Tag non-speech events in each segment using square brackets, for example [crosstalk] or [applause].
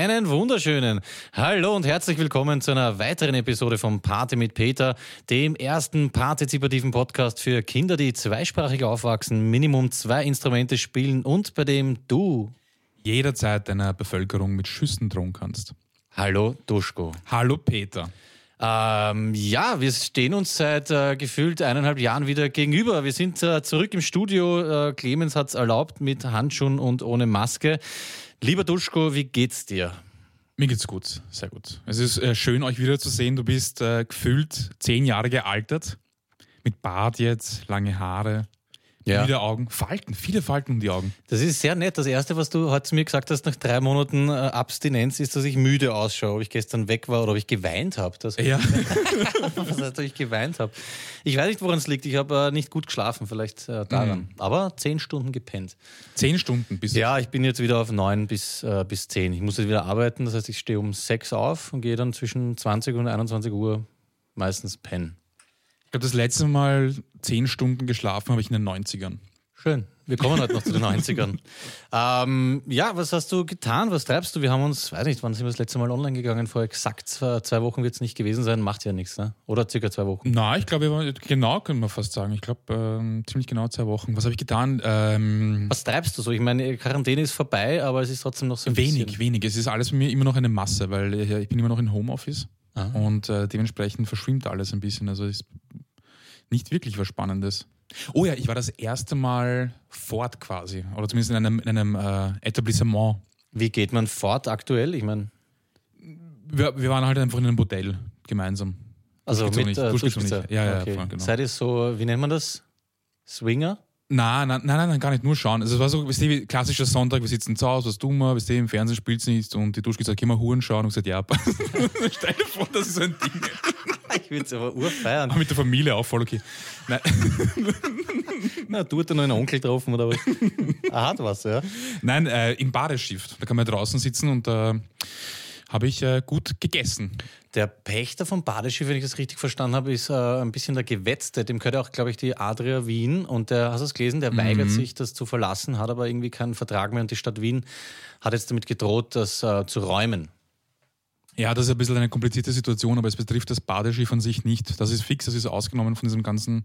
Einen wunderschönen Hallo und herzlich willkommen zu einer weiteren Episode vom Party mit Peter, dem ersten partizipativen Podcast für Kinder, die zweisprachig aufwachsen, Minimum zwei Instrumente spielen und bei dem du jederzeit deiner Bevölkerung mit Schüssen drohen kannst. Hallo Duschko. Hallo Peter. Ähm, ja, wir stehen uns seit äh, gefühlt eineinhalb Jahren wieder gegenüber. Wir sind äh, zurück im Studio. Äh, Clemens hat es erlaubt mit Handschuhen und ohne Maske. Lieber Duschko, wie geht's dir? Mir geht's gut, sehr gut. Es ist äh, schön, euch wiederzusehen. Du bist äh, gefühlt zehn Jahre gealtert. Mit Bart jetzt, lange Haare. Ja. Müde Augen, Falten, viele Falten um die Augen. Das ist sehr nett. Das Erste, was du heute zu mir gesagt hast nach drei Monaten äh, Abstinenz, ist, dass ich müde ausschaue, ob ich gestern weg war oder ob ich geweint habe. Ja. [laughs] was heißt, ob ich geweint habe? Ich weiß nicht, woran es liegt. Ich habe äh, nicht gut geschlafen, vielleicht äh, daran. Mhm. Aber zehn Stunden gepennt. Zehn Stunden bis Ja, ich bin jetzt wieder auf neun bis, äh, bis zehn. Ich muss jetzt wieder arbeiten. Das heißt, ich stehe um sechs auf und gehe dann zwischen 20 und 21 Uhr meistens pennen. Ich glaube, das letzte Mal zehn Stunden geschlafen habe ich in den 90ern. Schön. Wir kommen heute noch zu den 90ern. [laughs] Ähm, ja, was hast du getan? Was treibst du? Wir haben uns, weiß nicht, wann sind wir das letzte Mal online gegangen? Vor exakt zwei, Wochen wird es nicht gewesen sein. Macht ja nichts, ne? Oder circa zwei Wochen? Nein, ich glaube, genau können wir fast sagen. Ich glaube, ähm, ziemlich genau zwei Wochen. Was habe ich getan? Ähm, was treibst du so? Ich meine, Quarantäne ist vorbei, aber es ist trotzdem noch so ein Wenig, bisschen. wenig. Es ist alles bei mir immer noch eine Masse, weil ich bin immer noch in Homeoffice. Aha. Und äh, dementsprechend verschwimmt alles ein bisschen. Also ist nicht wirklich was Spannendes. Oh ja, ich war das erste Mal fort quasi. Oder zumindest in einem, in einem äh, Etablissement. Wie geht man fort aktuell? Ich meine. Wir, wir waren halt einfach in einem Modell gemeinsam. Also mit nicht. Äh, nicht. Ja, ja, okay. voll, genau. Seid ihr so, wie nennt man das? Swinger? Nein, nein, nein, nein, gar nicht, nur schauen. Also es war so, weißt du, wie klassischer Sonntag, wir sitzen zu Hause, was tun wir, weißt du, im Fernsehen spielt es nicht und die Duschke gesagt, geh mal Huren schauen und gesagt, ja, [laughs] stell dir vor, das ist so ein Ding. ich würde es aber urfeiern. Aber mit der Familie auch voll okay. Nein. [laughs] Na, du hast noch einen Onkel getroffen oder was? Er hat was, ja? Nein, äh, im Badeschiff. Da kann man draußen sitzen und äh, habe ich äh, gut gegessen. Der Pächter vom Badeschiff, wenn ich das richtig verstanden habe, ist äh, ein bisschen der Gewetzte. Dem gehört auch, glaube ich, die Adria Wien. Und der, hast du es gelesen, der mhm. weigert sich, das zu verlassen, hat aber irgendwie keinen Vertrag mehr. Und die Stadt Wien hat jetzt damit gedroht, das äh, zu räumen. Ja, das ist ein bisschen eine komplizierte Situation, aber es betrifft das Badeschiff an sich nicht. Das ist fix, das ist ausgenommen von diesem ganzen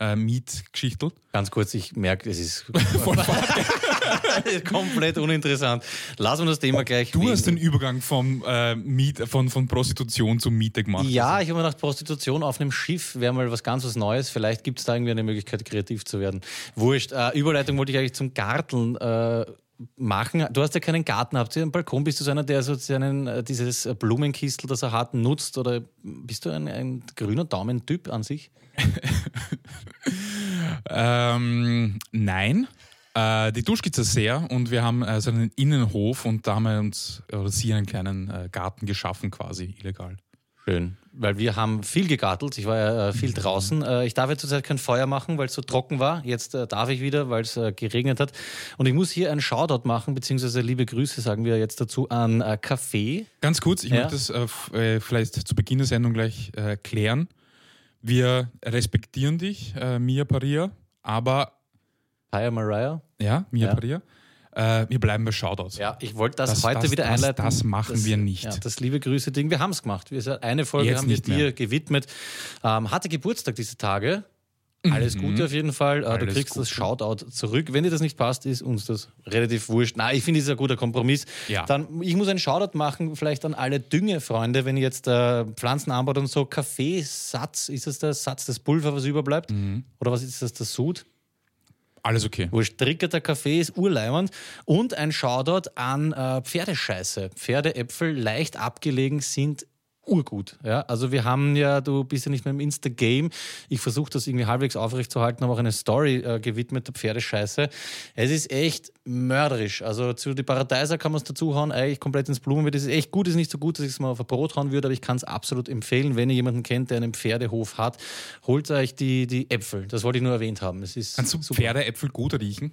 äh, Mietgeschichtel. Ganz kurz, ich merke, es ist [laughs] [laughs] [laughs] komplett uninteressant. Lassen wir das Thema gleich. Du hast den Übergang vom, äh, Miet, von, von Prostitution zum Miete gemacht. Ja, also. ich habe mir gedacht, Prostitution auf einem Schiff wäre mal was ganz was Neues. Vielleicht gibt es da irgendwie eine Möglichkeit, kreativ zu werden. Wurscht. Äh, Überleitung wollte ich eigentlich zum Garteln. Äh, machen. Du hast ja keinen Garten, habt ihr einen Balkon? Bist du so einer, der so seinen, äh, dieses Blumenkistel, das er hat, nutzt? Oder bist du ein, ein grüner Daumentyp an sich? [laughs] ähm, nein. Äh, die Duschkizze sehr und wir haben äh, so einen Innenhof und da haben wir uns oder sie einen kleinen äh, Garten geschaffen, quasi illegal. Schön. Weil wir haben viel gegartelt. Ich war ja äh, viel draußen. Äh, ich darf ja zurzeit kein Feuer machen, weil es so trocken war. Jetzt äh, darf ich wieder, weil es äh, geregnet hat. Und ich muss hier einen Shoutout machen, beziehungsweise liebe Grüße sagen wir jetzt dazu an äh, Café. Ganz kurz, ich ja. möchte das äh, vielleicht zu Beginn der Sendung gleich klären. Wir respektieren dich, Mia Paria, aber. Paya Mariah? Ja, Mia ja. Paria. Äh, wir bleiben bei Shoutouts. Ja, ich wollte das, das, heute das, wieder einleiten. Das, machen das, wir nicht. Ja, das liebe Grüße-Ding, wir haben es gemacht. Wir, eine Folge Jetzt haben wir dir mehr. gewidmet. Ähm, hatte Geburtstag diese Tage. Alles mhm. Gute auf jeden Fall. Äh, Alles du kriegst Gute. das Shoutout zurück. Wenn dir das nicht passt, ist uns das relativ wurscht. Nein, ich finde, es ist ein guter Kompromiss. Ja. Dann, ich muss einen Shoutout machen, vielleicht an alle Düngefreunde, wenn ihr jetzt äh, Pflanzen anbaut und so. Kaffeesatz, ist das der Satz, das Pulver, was überbleibt? Mhm. Oder was ist das, der Sud? Alles okay. Wurscht, der Kaffee ist urleimernd. Und ein Shoutout an äh, Pferdescheiße. Pferdeäpfel, leicht abgelegen, sind urgut. Ja? Also wir haben ja, du bist ja nicht mehr im Insta-Game. Ich versuche das irgendwie halbwegs aufrechtzuerhalten, aber auch eine Story äh, gewidmet der Pferdescheiße. Es ist echt mörderisch. Also zu die Paradeiser kann man es dazuhauen, eigentlich komplett ins Blumenbeet. Es ist echt gut, es ist nicht so gut, dass ich es mal auf ein Brot hauen würde, aber ich kann es absolut empfehlen, wenn ihr jemanden kennt, der einen Pferdehof hat, holt euch die, die Äpfel. Das wollte ich nur erwähnt haben. Es ist Kannst du Pferdeäpfel gut riechen?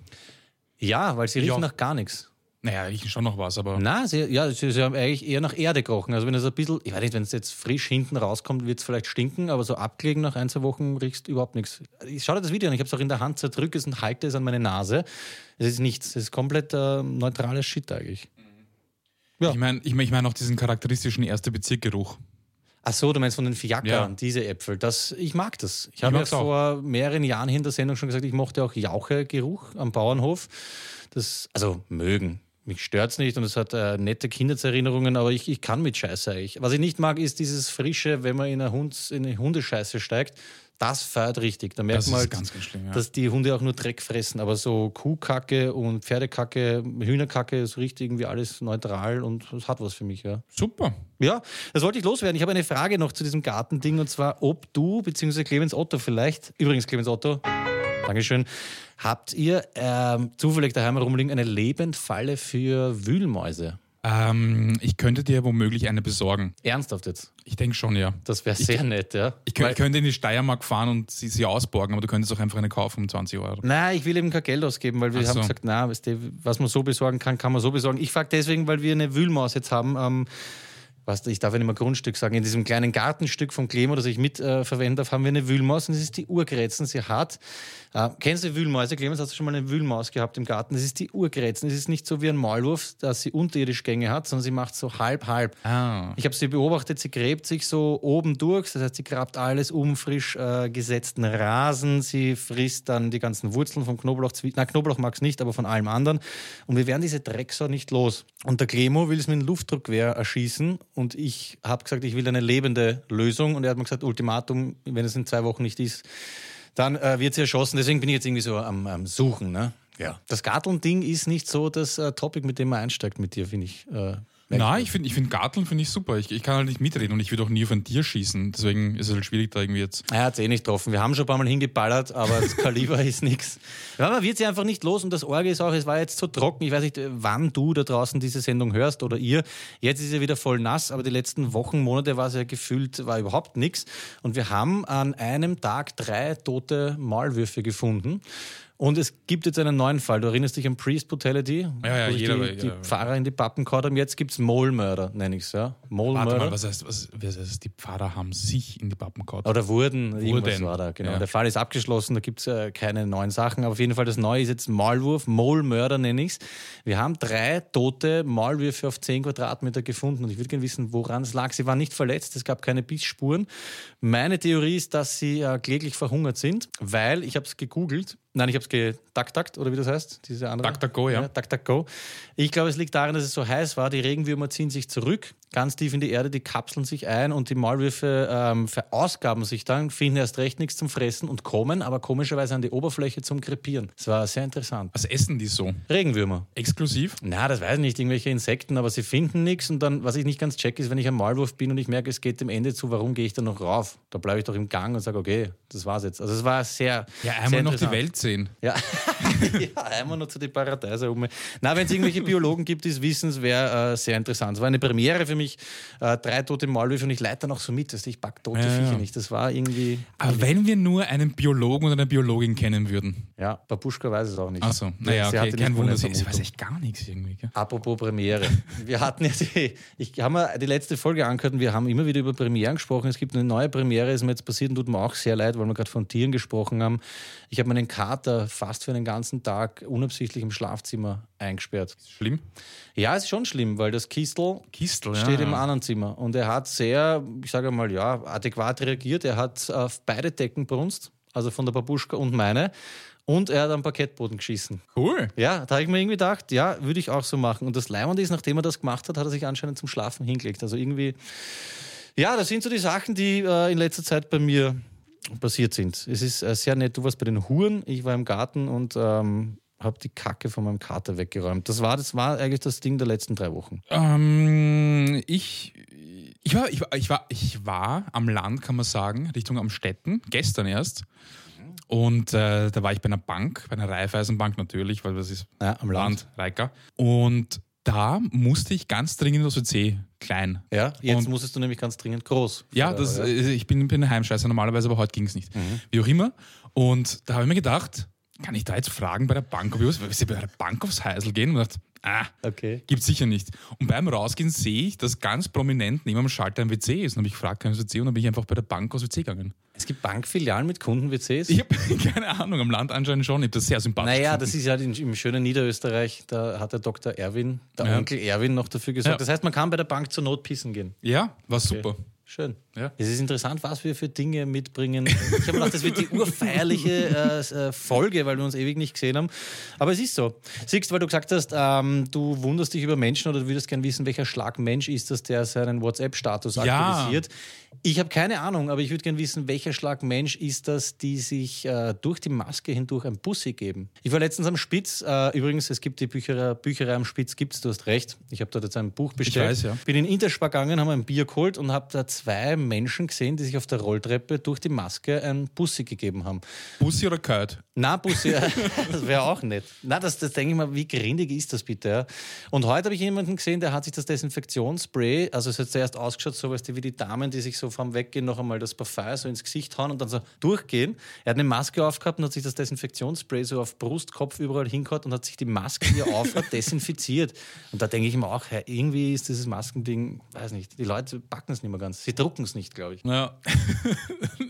Ja, weil sie riechen ja. nach gar nichts. Naja, riechen schon noch was, aber. Nein, sie, ja, sie, sie, haben eigentlich eher nach Erde gerochen. Also wenn es ein bisschen, ich weiß nicht, wenn es jetzt frisch hinten rauskommt, wird es vielleicht stinken, aber so abgelegen nach ein, zwei Wochen riechst du überhaupt nichts. Ich schaue dir das Video an, ich habe es auch in der Hand, zerdrücke es und halte es an meine Nase. Es ist nichts, es ist komplett äh, neutrales Shit eigentlich. Ja. Ich meine ich mein, ich mein auch diesen charakteristischen erste Bezirkgeruch. Ach so, du meinst von den Fiaker, ja. diese Äpfel. Das, ich mag das. Ich, ich habe ja vor mehreren Jahren hier in der Sendung schon gesagt, ich mochte auch Jauchegeruch am Bauernhof. Das, also mögen. Mich stört es nicht und es hat äh, nette Kindheitserinnerungen, aber ich, ich kann mit Scheiße eigentlich. Was ich nicht mag, ist dieses Frische, wenn man in eine, Hund, in eine Hundescheiße steigt. Das feiert richtig. Da merkt das man halt, ganz, ganz schlimm, ja. dass die Hunde auch nur Dreck fressen. Aber so Kuhkacke und Pferdekacke, Hühnerkacke ist richtig irgendwie alles neutral und es hat was für mich. Ja. Super. Ja, das wollte ich loswerden. Ich habe eine Frage noch zu diesem Gartending und zwar, ob du, beziehungsweise Clemens Otto vielleicht, übrigens Clemens Otto, Dankeschön, habt ihr ähm, zufällig daheim herumliegen eine Lebendfalle für Wühlmäuse? Ähm, ich könnte dir womöglich eine besorgen. Ernsthaft jetzt? Ich denke schon, ja. Das wäre sehr ich, nett, ja. Ich, könnt, ich, könnte in die Steiermark fahren und sie, sie ausborgen, aber du könntest auch einfach eine kaufen um 20 Euro. Nein, ich will eben kein Geld ausgeben, weil wir Ach haben so. gesagt, na, was man so besorgen kann, kann man so besorgen. Ich frage deswegen, weil wir eine Wühlmaus jetzt haben. Ähm, was, ich darf ja nicht mehr Grundstück sagen, in diesem kleinen Gartenstück von Klemo, das ich mitverwenden äh, darf, haben wir eine Wühlmaus und das ist die Urgrätzen. Sie hat äh, kennst du Wühlmäuse? Clemens, hast du schon mal eine Wühlmaus gehabt im Garten? Das ist die Urgrätzen. Es ist nicht so wie ein Maulwurf, dass sie unterirdisch Gänge hat, sondern sie macht so halb, halb. Ah. Ich habe sie beobachtet, sie gräbt sich so oben durch. Das heißt, sie grabt alles um frisch äh, gesetzten Rasen. Sie frisst dann die ganzen Wurzeln vom Knoblauch. Na, Knoblauch mag es nicht, aber von allem anderen. Und wir werden diese Drecksau nicht los. Und der Clemo will es mit einem Luftdruckwehr erschießen. Und ich habe gesagt, ich will eine lebende Lösung. Und er hat mir gesagt, Ultimatum, wenn es in zwei Wochen nicht ist, dann äh, wird sie erschossen. Deswegen bin ich jetzt irgendwie so am, am Suchen. Ne? Ja. Das Garteln-Ding ist nicht so das äh, Topic, mit dem man einsteigt mit dir, finde ich. Äh, Nein, ich finde ich find Garteln finde ich super. Ich, ich kann halt nicht mitreden und ich würde auch nie auf ein Tier schießen. Deswegen ist es halt schwierig da irgendwie jetzt. Er hat es eh nicht getroffen. Wir haben schon ein paar Mal hingeballert, aber das Kaliber [laughs] ist nichts. Ja, man wird sie einfach nicht los und das Orge ist auch, es war jetzt so trocken. Ich weiß nicht, wann du da draußen diese Sendung hörst oder ihr. Jetzt ist sie wieder voll nass, aber die letzten Wochen, Monate war es ja gefühlt, war überhaupt nichts. Und wir haben an einem Tag drei tote Maulwürfe gefunden. Und es gibt jetzt einen neuen Fall. Du erinnerst dich an Priest Brutality? Ja, ja, wo jeder, die, die Pfarrer in die Pappen gehauen haben. Jetzt gibt es Mole Murder, nenne ich es. Ja? Warte mal, was heißt, was, was heißt, die Pfarrer haben sich in die Pappen gehauen? Oder wurden, wurden. war da, genau. Ja. Der Fall ist abgeschlossen, da gibt es äh, keine neuen Sachen. Aber auf jeden Fall, das Neue ist jetzt Maulwurf, Mole Murder nenne ich es. Wir haben drei tote Maulwürfe auf 10 Quadratmeter gefunden. Und ich würde gerne wissen, woran es lag. Sie waren nicht verletzt, es gab keine Bissspuren. Meine Theorie ist, dass sie äh, kläglich verhungert sind, weil, ich habe es gegoogelt, Nein, ich habe es gedacktackt, oder wie das heißt? Diese andere. DuckDuckGo, ja. ja DuckDuckGo. Ich glaube, es liegt daran, dass es so heiß war. Die Regenwürmer ziehen sich zurück ganz tief in die Erde, die kapseln sich ein und die Maulwürfe ähm, verausgaben sich dann, finden erst recht nichts zum Fressen und kommen aber komischerweise an die Oberfläche zum Krepieren. Das war sehr interessant. Was essen die so? Regenwürmer. Exklusiv? Na, das weiß ich nicht, irgendwelche Insekten, aber sie finden nichts und dann, was ich nicht ganz check, ist, wenn ich ein Maulwurf bin und ich merke, es geht dem Ende zu, warum gehe ich da noch rauf? Da bleibe ich doch im Gang und sage, okay, das war's jetzt. Also es war sehr Ja, einmal sehr noch die Welt sehen. Ja. [laughs] ja, einmal noch zu den Paradeise um. Na, wenn es irgendwelche Biologen gibt, die es wissen, es wäre äh, sehr interessant. Es war eine Premiere für mich. Äh, drei tote Maulwürfe und ich leite dann auch so mit. dass ich packe tote ja, Viecher ja. nicht. Das war irgendwie. Aber wenn wir nur einen Biologen oder eine Biologin kennen würden. Ja, Babuschka weiß es auch nicht. Achso, naja, okay, kein Wunder. Sie weiß echt gar nichts irgendwie. Gell? Apropos Premiere. wir hatten ja die, ich habe die letzte Folge angehört und wir haben immer wieder über Premieren gesprochen. Es gibt eine neue Premiere, ist mir jetzt passiert und tut mir auch sehr leid, weil wir gerade von Tieren gesprochen haben. Ich habe meinen Kater fast für einen ganzen Tag unabsichtlich im Schlafzimmer eingesperrt. Schlimm? Ja, ist schon schlimm, weil das Kistel, Kistel steht ja, im anderen Zimmer. Und er hat sehr, ich sage mal, ja, adäquat reagiert. Er hat auf beide Decken brunst, also von der Babuschka und meine. Und er hat am Parkettboden geschissen. Cool. Ja, da habe ich mir irgendwie gedacht, ja, würde ich auch so machen. Und das Leimende ist, nachdem er das gemacht hat, hat er sich anscheinend zum Schlafen hingelegt. Also irgendwie, ja, das sind so die Sachen, die äh, in letzter Zeit bei mir passiert sind. Es ist äh, sehr nett. Du warst bei den Huren, ich war im Garten und ähm, habe die Kacke von meinem Kater weggeräumt. Das war, das war eigentlich das Ding der letzten drei Wochen. Ähm, ich, ich, war, ich, war, ich, war, ich war am Land, kann man sagen, Richtung am Städten, gestern erst. Und äh, da war ich bei einer Bank, bei einer Raiffeisenbank natürlich, weil das ist ja, am Land, Reika. Und da musste ich ganz dringend aus WC klein. Ja, jetzt und, musstest du nämlich ganz dringend groß. Ja, das, ja. Ich bin, bin ein Heimscheißer normalerweise, aber heute ging es nicht. Mhm. Wie auch immer. Und da habe ich mir gedacht, kann ich da jetzt fragen bei der Bank, ob ich, was, bei der Bank aufs Heisel gehen? Und dachte, Ah, okay. Gibt sicher nicht. Und beim Rausgehen sehe ich, dass ganz prominent neben dem Schalter ein WC ist. Und habe ich gefragt, ich WC? Und dann bin ich einfach bei der Bank aus WC gegangen. Es gibt Bankfilialen mit Kunden-WCs? Ich habe [laughs] keine Ahnung, am Land anscheinend schon. Ich habe das sehr sympathisch Naja, gefunden. das ist ja halt im schönen Niederösterreich, da hat der Dr. Erwin, der ja. Onkel Erwin noch dafür gesorgt. Ja. Das heißt, man kann bei der Bank zur Not pissen gehen. Ja, war okay. super. Schön. Ja. Es ist interessant, was wir für Dinge mitbringen. Ich habe gedacht, das wird die urfeierliche äh, äh, Folge, weil wir uns ewig nicht gesehen haben. Aber es ist so. Siehst, weil du gesagt hast, ähm, du wunderst dich über Menschen oder du würdest gerne wissen, welcher Schlag Mensch ist das, der seinen WhatsApp-Status ja. aktualisiert. Ich habe keine Ahnung, aber ich würde gerne wissen, welcher Schlag Mensch ist das, die sich äh, durch die Maske hindurch ein Bussi geben. Ich war letztens am Spitz. Äh, übrigens, es gibt die Bücherei, Bücherei am Spitz, gibt's, du hast recht. Ich habe dort jetzt ein Buch bestellt. Ich weiß, ja. Bin in Interspar gegangen, habe ein Bier geholt und habe da zwei Menschen gesehen, die sich auf der Rolltreppe durch die Maske ein Bussi gegeben haben. Bussi oder Kalt? Na, Bussi, [laughs] das wäre auch nett. Na, das, das denke ich mal, wie grindig ist das bitte? Ja? Und heute habe ich jemanden gesehen, der hat sich das Desinfektionsspray, also es hat zuerst ausgeschaut, so weißt du, wie die Damen, die sich so vom Weggehen noch einmal das Parfum so ins Gesicht hauen und dann so durchgehen. Er hat eine Maske aufgehabt und hat sich das Desinfektionsspray so auf Brust, Kopf überall hingehauen und hat sich die Maske, die er aufhat, desinfiziert. Und da denke ich mir auch, hey, irgendwie ist dieses Maskending, weiß nicht, die Leute packen es nicht mehr ganz. Sie drucken es nicht, glaube ich. Ja.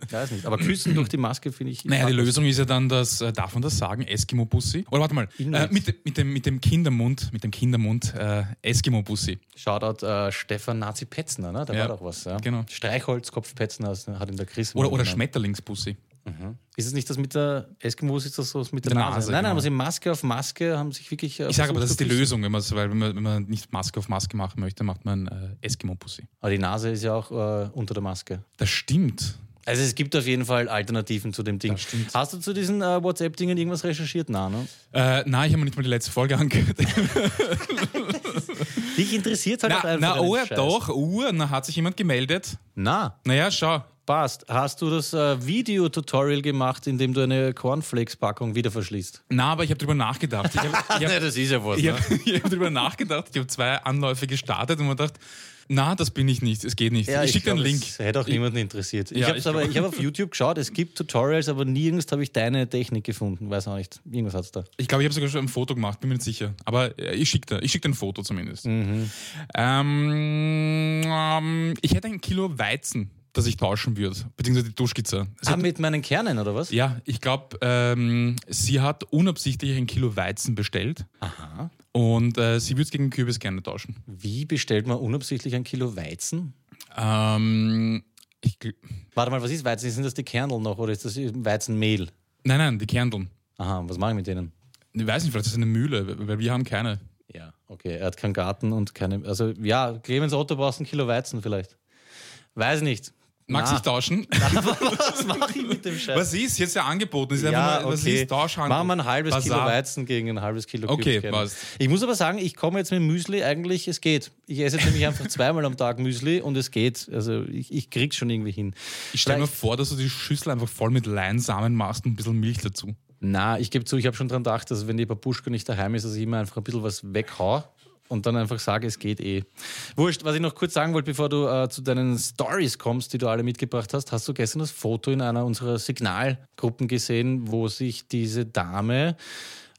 weiß nicht. Aber küssen durch die Maske finde ich. Naja, die Lösung ist ja dann das, äh, darf man das sagen, Eskimo-Bussi? Oder warte mal, äh, mit, mit, dem, mit dem Kindermund, mit dem Kindermund äh, Eskimo-Bussi. Shoutout äh, Stefan Nazi-Petzner, ne? Da ja, war doch was. Ja? Genau. Streichholzkopf-Petzner hat in der Chris. Oder, oder Schmetterlingsbussi. Mhm. Ist es nicht das mit der Eskimos, ist das so mit der, der Nase? Nase? Nein, nein, genau. aber sie Maske auf Maske haben sich wirklich. Äh, ich sage aber, das ist die Lösung, wenn, weil wenn, man, wenn man nicht Maske auf Maske machen möchte, macht man äh, Eskimo-Pussy. Aber die Nase ist ja auch äh, unter der Maske. Das stimmt. Also es gibt auf jeden Fall Alternativen zu dem Ding. Hast du zu diesen äh, WhatsApp-Dingen irgendwas recherchiert? Nein, ne? Äh, nein, ich habe mir nicht mal die letzte Folge [laughs] angehört. Dich interessiert halt na, auch einfach Na, oh ja, doch, uh, dann hat sich jemand gemeldet. Na. Naja, schau. Passt. Hast du das äh, Video-Tutorial gemacht, in dem du eine Cornflakes-Packung wieder verschließt? Na, aber ich habe drüber nachgedacht. Ich hab, [laughs] ich hab, nee, das ist ja was. Ich habe ne? [laughs] hab drüber nachgedacht. Ich habe zwei Anläufe gestartet und mir gedacht, na, das bin ich nicht. Es geht nicht. Ja, ich schicke einen Link. Das hätte auch niemanden interessiert. Ich ja, habe aber, ich habe auf YouTube geschaut, es gibt Tutorials, aber nirgends habe ich deine Technik gefunden. Weiß auch nicht. Irgendwas hat es da. Ich glaube, ich habe sogar schon ein Foto gemacht, bin mir nicht sicher. Aber äh, ich schicke ich schick ein Foto zumindest. Mhm. Ähm, ähm, ich hätte ein Kilo Weizen das ich tauschen würde, beziehungsweise die Duschskizze. Ah, hat, mit meinen Kernen oder was? Ja, ich glaube, ähm, sie hat unabsichtlich ein Kilo Weizen bestellt. Aha. Und äh, sie würde es gegen Kürbis gerne tauschen. Wie bestellt man unabsichtlich ein Kilo Weizen? Ähm, ich, Warte mal, was ist Weizen? Sind das die Kernel noch oder ist das Weizenmehl? Nein, nein, die Kerneln. Aha, was mache ich mit denen? Ich weiß nicht, vielleicht ist es eine Mühle, weil wir haben keine. Ja, okay. Er hat keinen Garten und keine. Also ja, Clemens Otto brauchst ein Kilo Weizen vielleicht. Weiß nicht. Magst du tauschen? [laughs] was mache ich mit dem Scheiß? Was ist jetzt ja angeboten? Ist ja, mal, okay. was ist Tauschhandel? Machen wir ein halbes Basar. Kilo Weizen gegen ein halbes Kilo Okay, passt. Ich muss aber sagen, ich komme jetzt mit Müsli eigentlich, es geht. Ich esse jetzt nämlich einfach [laughs] zweimal am Tag Müsli und es geht. Also ich, ich krieg's schon irgendwie hin. Ich stelle mir vor, dass du die Schüssel einfach voll mit Leinsamen machst und ein bisschen Milch dazu. Na, ich gebe zu, ich habe schon dran gedacht, dass wenn die Babuschka nicht daheim ist, dass ich immer einfach ein bisschen was weghau und dann einfach sage, es geht eh. Wurscht, was ich noch kurz sagen wollte, bevor du äh, zu deinen Stories kommst, die du alle mitgebracht hast, hast du gestern das Foto in einer unserer Signalgruppen gesehen, wo sich diese Dame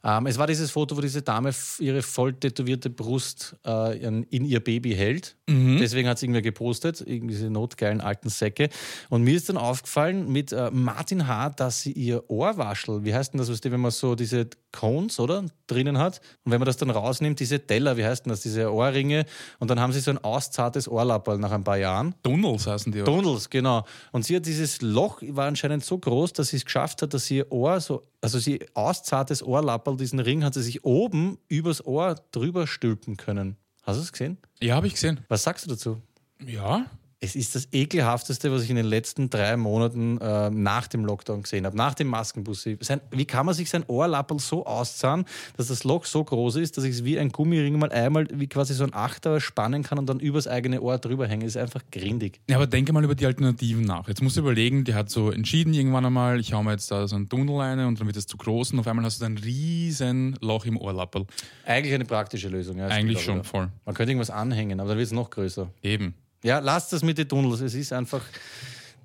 ähm, es war dieses Foto, wo diese Dame ihre voll tätowierte Brust äh, in, in, ihr Baby hält. Mhm. Deswegen hat es irgendwer gepostet, irgendwie diese notgeilen alten Säcke. Und mir ist dann aufgefallen mit äh, Martin H., dass sie ihr Ohrwaschel, wie heißt denn das, wenn man so diese Cones, oder? Drinnen hat. Und wenn man das dann rausnimmt, diese Teller, wie heißt denn das, diese Ohrringe. Und dann haben sie so ein auszartes Ohrlapperl nach ein paar Jahren. Tunnels heißen die auch. Tunnels, genau. Und sie hat dieses Loch, war anscheinend so groß, dass sie es geschafft hat, dass sie ihr Ohr so, also sie auszartes Ohrlapperl, diesen Ring hat sie sich oben übers Ohr drüber stülpen können. Hast du es gesehen? Ja, habe ich gesehen. Was sagst du dazu? Ja, es ist das ekelhafteste, was ich in den letzten drei Monaten äh, nach dem Lockdown gesehen habe, nach dem Maskenbussi. Sein, wie kann man sich sein Ohrlappel so auszahlen, dass das Loch so groß ist, dass ich es wie ein Gummiring mal einmal wie quasi so ein Achter spannen kann und dann übers eigene Ohr drüber hängen? Das ist einfach grindig. Ja, aber denke mal über die Alternativen nach. Jetzt musst du überlegen, die hat so entschieden irgendwann einmal, ich hau mir jetzt da so ein Tunnel rein und dann wird es zu groß und auf einmal hast du ein riesen Loch im Ohrlappel. Eigentlich eine praktische Lösung. Ja, Eigentlich schon, voll. Man könnte irgendwas anhängen, aber dann wird es noch größer. Eben. Ja, lasst das mit den Tunnels. Es ist einfach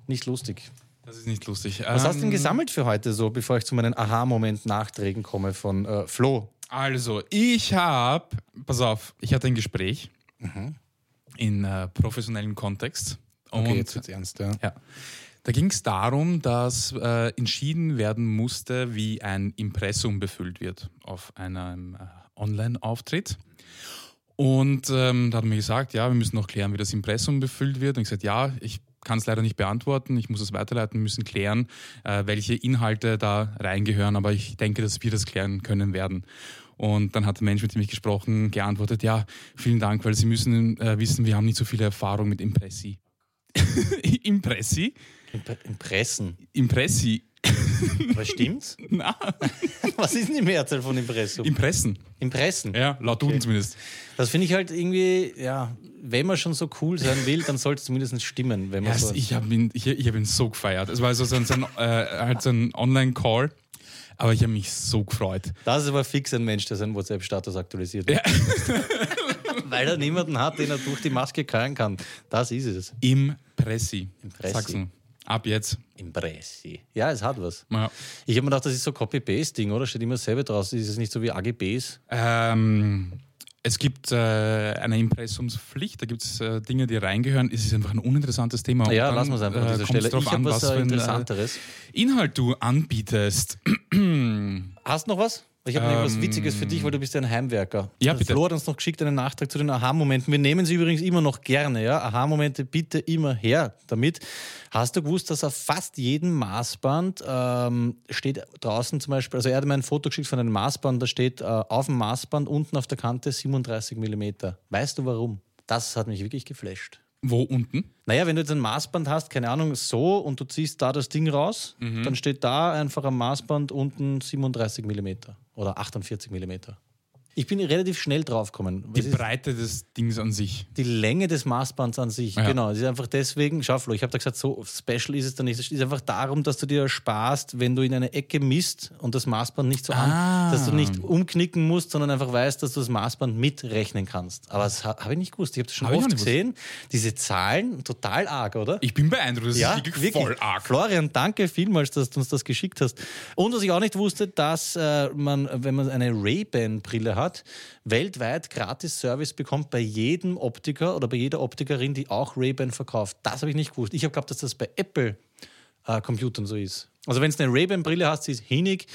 nicht lustig. Das ist nicht lustig. Was ähm, hast du denn ähm, gesammelt für heute so, bevor ich zu meinen Aha-Moment-Nachträgen komme von äh, Flo? Also, ich habe, pass auf, ich hatte ein Gespräch mhm. in äh, professionellen Kontext. Und, okay, jetzt wird's ernst, ja. ja. Da ging es darum, dass äh, entschieden werden musste, wie ein Impressum befüllt wird auf einem äh, Online-Auftritt. Und ähm, da hat mir gesagt, ja, wir müssen noch klären, wie das Impressum befüllt wird. Und ich gesagt, ja, ich kann es leider nicht beantworten. Ich muss es weiterleiten, müssen klären, äh, welche Inhalte da reingehören. Aber ich denke, dass wir das klären können werden. Und dann hat der Mensch, mit dem ich gesprochen, geantwortet, ja, vielen Dank, weil Sie müssen äh, wissen, wir haben nicht so viel Erfahrung mit Impressi. [laughs] Impressi? Impressen. Impressi. Was stimmt's? [laughs] Nein. Was ist denn die Mehrzahl von Impressum? Impressen. Impressen? Ja, laut Duden zumindest. Das finde ich halt irgendwie, ja, wenn man schon so cool sein will, dann sollte es zumindest stimmen. Wenn man ja, so ich habe ihn, ich, ich hab ihn so gefeiert. Es war also so ein, so ein, äh, halt so ein Online-Call. Aber ich habe mich so gefreut. Das ist aber fix ein Mensch, der seinen WhatsApp-Status aktualisiert. Ja. [laughs] Weil er niemanden hat, den er durch die Maske krallen kann. Das ist es. Impressi. Impressi. Sachsen. Ab jetzt. Impressi. Ja, es hat was. Ja. Ich habe mir gedacht, das ist so Copy-Paste-Ding, oder? Steht immer selber draus. Ist es nicht so wie AGBs? Ähm, es gibt äh, eine Impressumspflicht, da gibt es äh, Dinge, die reingehören. Es ist einfach ein uninteressantes Thema. Ja, dann, lassen wir es einfach an dieser äh, Stelle. Ich habe was, was äh, Interessanteres. Inhalt du anbietest. Hast du noch was? Ich habe ähm, was Witziges für dich, weil du bist ja ein Heimwerker. Ja, bitte. Flo hat uns noch geschickt einen Nachtrag zu den Aha-Momenten. Wir nehmen sie übrigens immer noch gerne. Ja? Aha-Momente bitte immer her damit. Hast du gewusst, dass auf fast jedem Maßband ähm, steht draußen zum Beispiel, also er hat mir ein Foto geschickt von einem Maßband, da steht äh, auf dem Maßband unten auf der Kante 37 mm. Weißt du warum? Das hat mich wirklich geflasht. Wo unten? Naja, wenn du jetzt ein Maßband hast, keine Ahnung, so und du ziehst da das Ding raus, mhm. dann steht da einfach am Maßband unten 37 mm oder 48 mm. Ich bin relativ schnell draufgekommen. Die Breite des Dings an sich. Die Länge des Maßbands an sich, ja. genau. Es ist einfach deswegen, schau Flo, ich habe da gesagt, so special ist es dann nicht. Es ist einfach darum, dass du dir sparst, wenn du in eine Ecke misst und das Maßband nicht so ah. an, dass du nicht umknicken musst, sondern einfach weißt, dass du das Maßband mitrechnen kannst. Aber das habe ich nicht gewusst. Ich habe das schon hab oft gesehen. Diese Zahlen, total arg, oder? Ich bin beeindruckt. Das ja, ist wirklich, voll arg. Florian, danke vielmals, dass du uns das geschickt hast. Und was ich auch nicht wusste, dass äh, man, wenn man eine Ray-Ban-Brille hat, hat, weltweit gratis Service bekommt bei jedem Optiker oder bei jeder Optikerin, die auch Ray-Ban verkauft. Das habe ich nicht gewusst. Ich habe geglaubt, dass das bei Apple-Computern äh, so ist. Also wenn du eine Ray-Ban-Brille hast, sie ist hinig,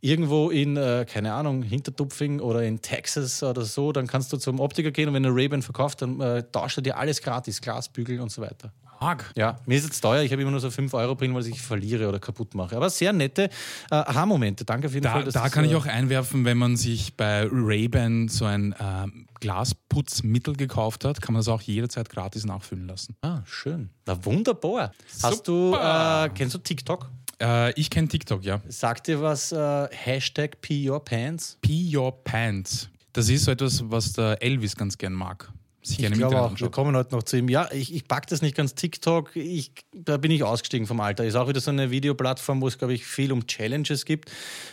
irgendwo in, äh, keine Ahnung, Hintertupfing oder in Texas oder so, dann kannst du zum Optiker gehen und wenn er Ray-Ban verkauft, dann äh, tauscht er dir alles gratis, Glasbügel und so weiter. Arg. Ja, mir ist jetzt teuer. Ich habe immer nur so 5 Euro drin, weil ich verliere oder kaputt mache. Aber sehr nette äh, Aha-Momente. Danke für den da, Fall. Da kann ich äh, auch einwerfen, wenn man sich bei Ray-Ban so ein äh, Glasputzmittel gekauft hat, kann man das auch jederzeit gratis nachfüllen lassen. Ah, schön. Na, wunderbar. Hast du, äh, kennst du TikTok? Äh, ich kenne TikTok, ja. Sagt dir was äh, Hashtag Pee Your Pants? Pee Your Pants. Das ist so etwas, was der Elvis ganz gern mag sich ich glaube auch, wir kommen heute noch zu ihm. Ja, ich, ich packe das nicht ganz TikTok. Ich, da bin ich ausgestiegen vom Alter. Ist auch wieder so eine Videoplattform, wo es, glaube ich, viel um Challenges gibt,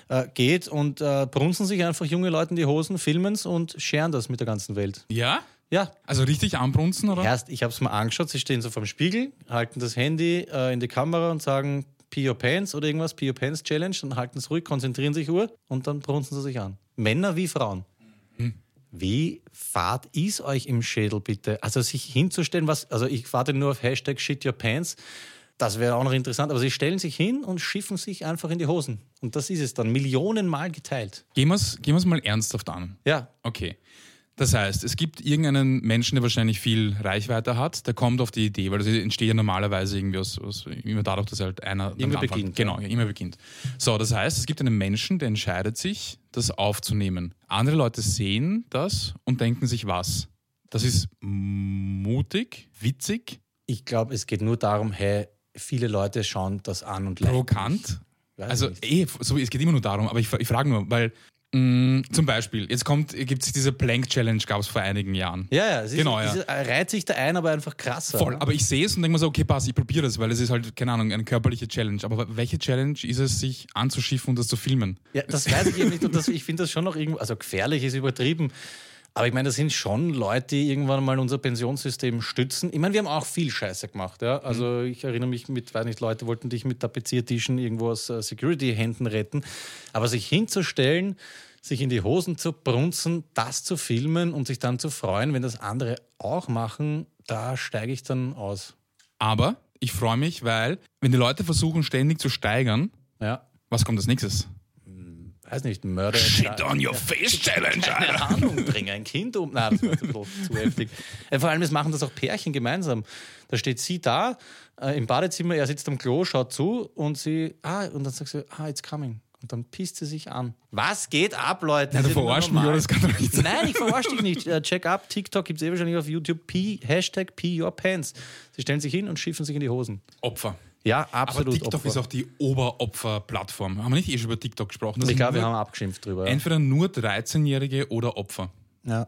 äh, geht und äh, brunzen sich einfach junge Leute in die Hosen, filmen es und scheren das mit der ganzen Welt. Ja? Ja. Also richtig anbrunzen, oder? Erst, ich habe es mal angeschaut, sie stehen so vorm Spiegel, halten das Handy äh, in die Kamera und sagen Pee Your Pants oder irgendwas, Pee Your Pants Challenge, dann halten es ruhig, konzentrieren sich Uhr und dann brunzen sie sich an. Männer wie Frauen. Hm. Wie fad ist euch im Schädel bitte? Also sich hinzustellen, was, also ich warte nur auf Hashtag Shit Your Pants. Das wäre auch noch interessant, aber sie stellen sich hin und schiffen sich einfach in die Hosen. Und das ist es dann, Millionenmal geteilt. Gehen wir es gehen mal ernsthaft an. Ja. Okay. Das heißt, es gibt irgendeinen Menschen, der wahrscheinlich viel Reichweite hat, der kommt auf die Idee, weil das entsteht ja normalerweise irgendwie aus, aus immer dadurch, dass halt einer immer beginnt. Genau, ja, immer beginnt. So, das heißt, es gibt einen Menschen, der entscheidet sich, das aufzunehmen. Andere Leute sehen das und denken sich was. Das ist mutig, witzig. Ich glaube, es geht nur darum, hey, viele Leute schauen das an und Provokant. Also, eh, so, es geht immer nur darum, aber ich, ich frage nur, weil Mm, zum Beispiel, jetzt kommt, gibt es diese Plank Challenge, gab es vor einigen Jahren. Ja, ja, es genau, ist, ja. reiht sich da ein, aber einfach krasser. Voll, aber ich sehe es und denke mir so, okay, pass, ich probiere das, weil es ist halt, keine Ahnung, eine körperliche Challenge. Aber welche Challenge ist es, sich anzuschiffen und das zu filmen? Ja, das weiß ich eben nicht und das, ich finde das schon noch irgendwo, also gefährlich ist übertrieben. Aber ich meine, das sind schon Leute, die irgendwann mal unser Pensionssystem stützen. Ich meine, wir haben auch viel Scheiße gemacht. Ja? Also mhm. ich erinnere mich mit, weiß nicht, Leute wollten dich mit Tapeziertischen irgendwo aus äh, Security-Händen retten. Aber sich hinzustellen, sich in die Hosen zu brunzen, das zu filmen und sich dann zu freuen, wenn das andere auch machen, da steige ich dann aus. Aber ich freue mich, weil wenn die Leute versuchen, ständig zu steigern, ja. was kommt als nächstes? Weiß nicht, Mörder. Shit on your face Challenge. Keine Ahnung, bring ein Kind um. Nein, das war zu, heftig. Äh, vor allem, es machen das auch Pärchen gemeinsam. Da steht sie da äh, im Badezimmer, er sitzt am Klo, schaut zu und sie, ah, und dann sagt sie, ah, it's coming. Und dann pisst sie sich an. Was geht ab, Leute? Ja, du verarschst mich? Das kann doch nicht sein. Nein, ich verarsche dich nicht. Uh, check up, TikTok gibt es eh wahrscheinlich auf YouTube. P, Hashtag Pee Your Pants. Sie stellen sich hin und schiffen sich in die Hosen. Opfer. Ja, absolut. Aber TikTok Opfer. ist auch die Oberopfer-Plattform. Haben wir nicht eh schon über TikTok gesprochen? Das ich glaube, wir haben abgeschimpft drüber. Ja. Entweder nur 13-Jährige oder Opfer. Ja.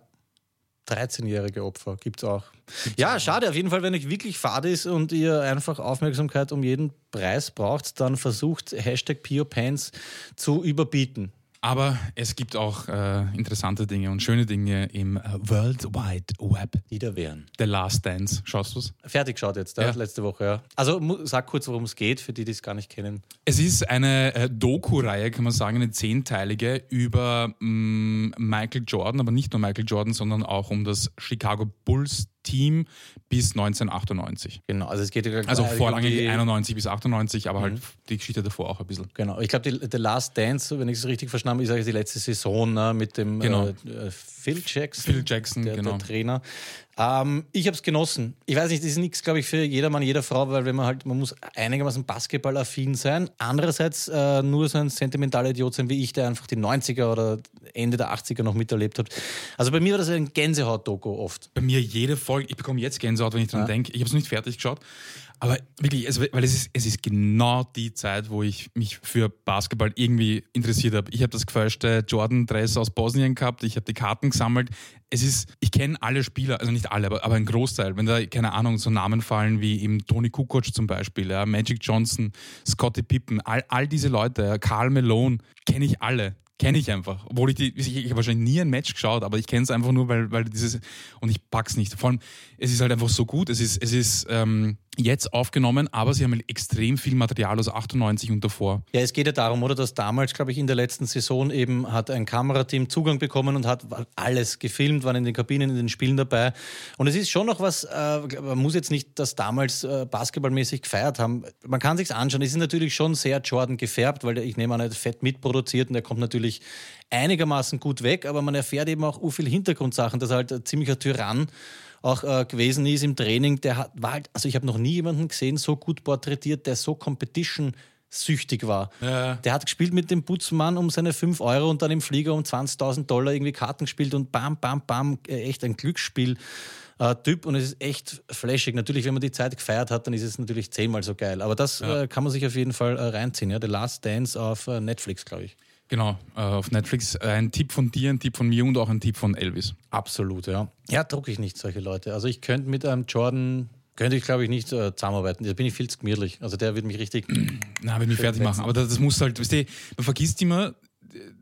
13-jährige Opfer gibt es auch. Gibt's ja, auch. schade. Auf jeden Fall, wenn euch wirklich fad ist und ihr einfach Aufmerksamkeit um jeden Preis braucht, dann versucht Hashtag PioPants zu überbieten. Aber es gibt auch äh, interessante Dinge und schöne Dinge im äh, World Wide Web. Die da wären. The Last Dance. Schaust du es? Fertig geschaut jetzt, ja. letzte Woche, ja. Also sag kurz, worum es geht, für die, die es gar nicht kennen. Es ist eine äh, Doku-Reihe, kann man sagen, eine zehnteilige über mh, mm, Michael Jordan, aber nicht nur Michael Jordan, sondern auch um das Chicago Bulls Team bis 1998. Genau, also es geht ja Also vorrangig um 91 bis 98, aber halt mhm. halt die Geschichte davor auch ein bisschen. Genau, ich glaube, The Last Dance, wenn ich es richtig verstanden habe, ist die letzte Saison ne, mit dem genau. äh, Phil Jackson, Phil Jackson der, genau. der Trainer. Ähm, ich habe es genossen. Ich weiß nicht, das ist nichts, glaube ich, für jedermann, jeder Frau, weil wenn man halt, man muss einigermaßen basketballaffin sein. Andererseits äh, nur so ein sentimentaler Idiot sein wie ich, der einfach die 90er oder Ende der 80er noch miterlebt hat. Also bei mir war das ein Gänsehaut-Doku oft. Bei mir jede Folge, ich bekomme jetzt Gänsehaut, wenn ich dran ja. denke. Ich habe es nicht fertig geschaut. Aber wirklich, also, weil es ist, es ist genau die Zeit, wo ich mich für Basketball irgendwie interessiert habe. Ich habe das gefälschte Jordan-Dress aus Bosnien gehabt, ich habe die Karten gesammelt. Es ist, ich kenne alle Spieler, also nicht alle, aber, aber ein Großteil. Wenn da, keine Ahnung, so Namen fallen wie eben Tony Kukoc zum Beispiel, ja, Magic Johnson, Scottie Pippen, all, all diese Leute, ja, Karl Malone, kenne ich alle kenne ich einfach. Obwohl ich die, ich, ich habe wahrscheinlich nie ein Match geschaut, aber ich kenne es einfach nur, weil, weil dieses, und ich pack's nicht. Vor allem, es ist halt einfach so gut. Es ist, es ist ähm, jetzt aufgenommen, aber sie haben halt extrem viel Material aus 98 und davor. Ja, es geht ja darum, oder, dass damals, glaube ich, in der letzten Saison eben hat ein Kamerateam Zugang bekommen und hat alles gefilmt, waren in den Kabinen, in den Spielen dabei. Und es ist schon noch was, äh, man muss jetzt nicht das damals äh, basketballmäßig gefeiert haben. Man kann sich's anschauen. Es ist natürlich schon sehr Jordan gefärbt, weil der, ich nehme an, er fett mitproduziert und der kommt natürlich einigermaßen gut weg, aber man erfährt eben auch viel Hintergrundsachen, dass er halt ein ziemlicher Tyrann auch äh, gewesen ist im Training, der hat, war halt, also ich habe noch nie jemanden gesehen, so gut porträtiert, der so Competition süchtig war. Ja. Der hat gespielt mit dem Putzmann um seine 5 Euro und dann im Flieger um 20.000 Dollar irgendwie Karten gespielt und bam, bam, bam, äh, echt ein Glücksspiel. Äh, Typ und es ist echt flashig. Natürlich, wenn man die Zeit gefeiert hat, dann ist es natürlich zehnmal so geil. Aber das ja. äh, kann man sich auf jeden Fall äh, reinziehen. Ja? The Last Dance auf äh, Netflix, glaube ich. Genau, äh, auf Netflix. Ein Tipp von dir, ein Tipp von mir und auch ein Tipp von Elvis. Absolut, ja. Ja, drucke ich nicht solche Leute. Also ich könnte mit einem Jordan, könnte ich glaube ich nicht äh, zusammenarbeiten. Da bin ich viel zu gemütlich. Also der wird mich richtig... [clears throat] Na, wird mich fertig machen. Aber das, das muss halt, weißt du, man vergisst immer,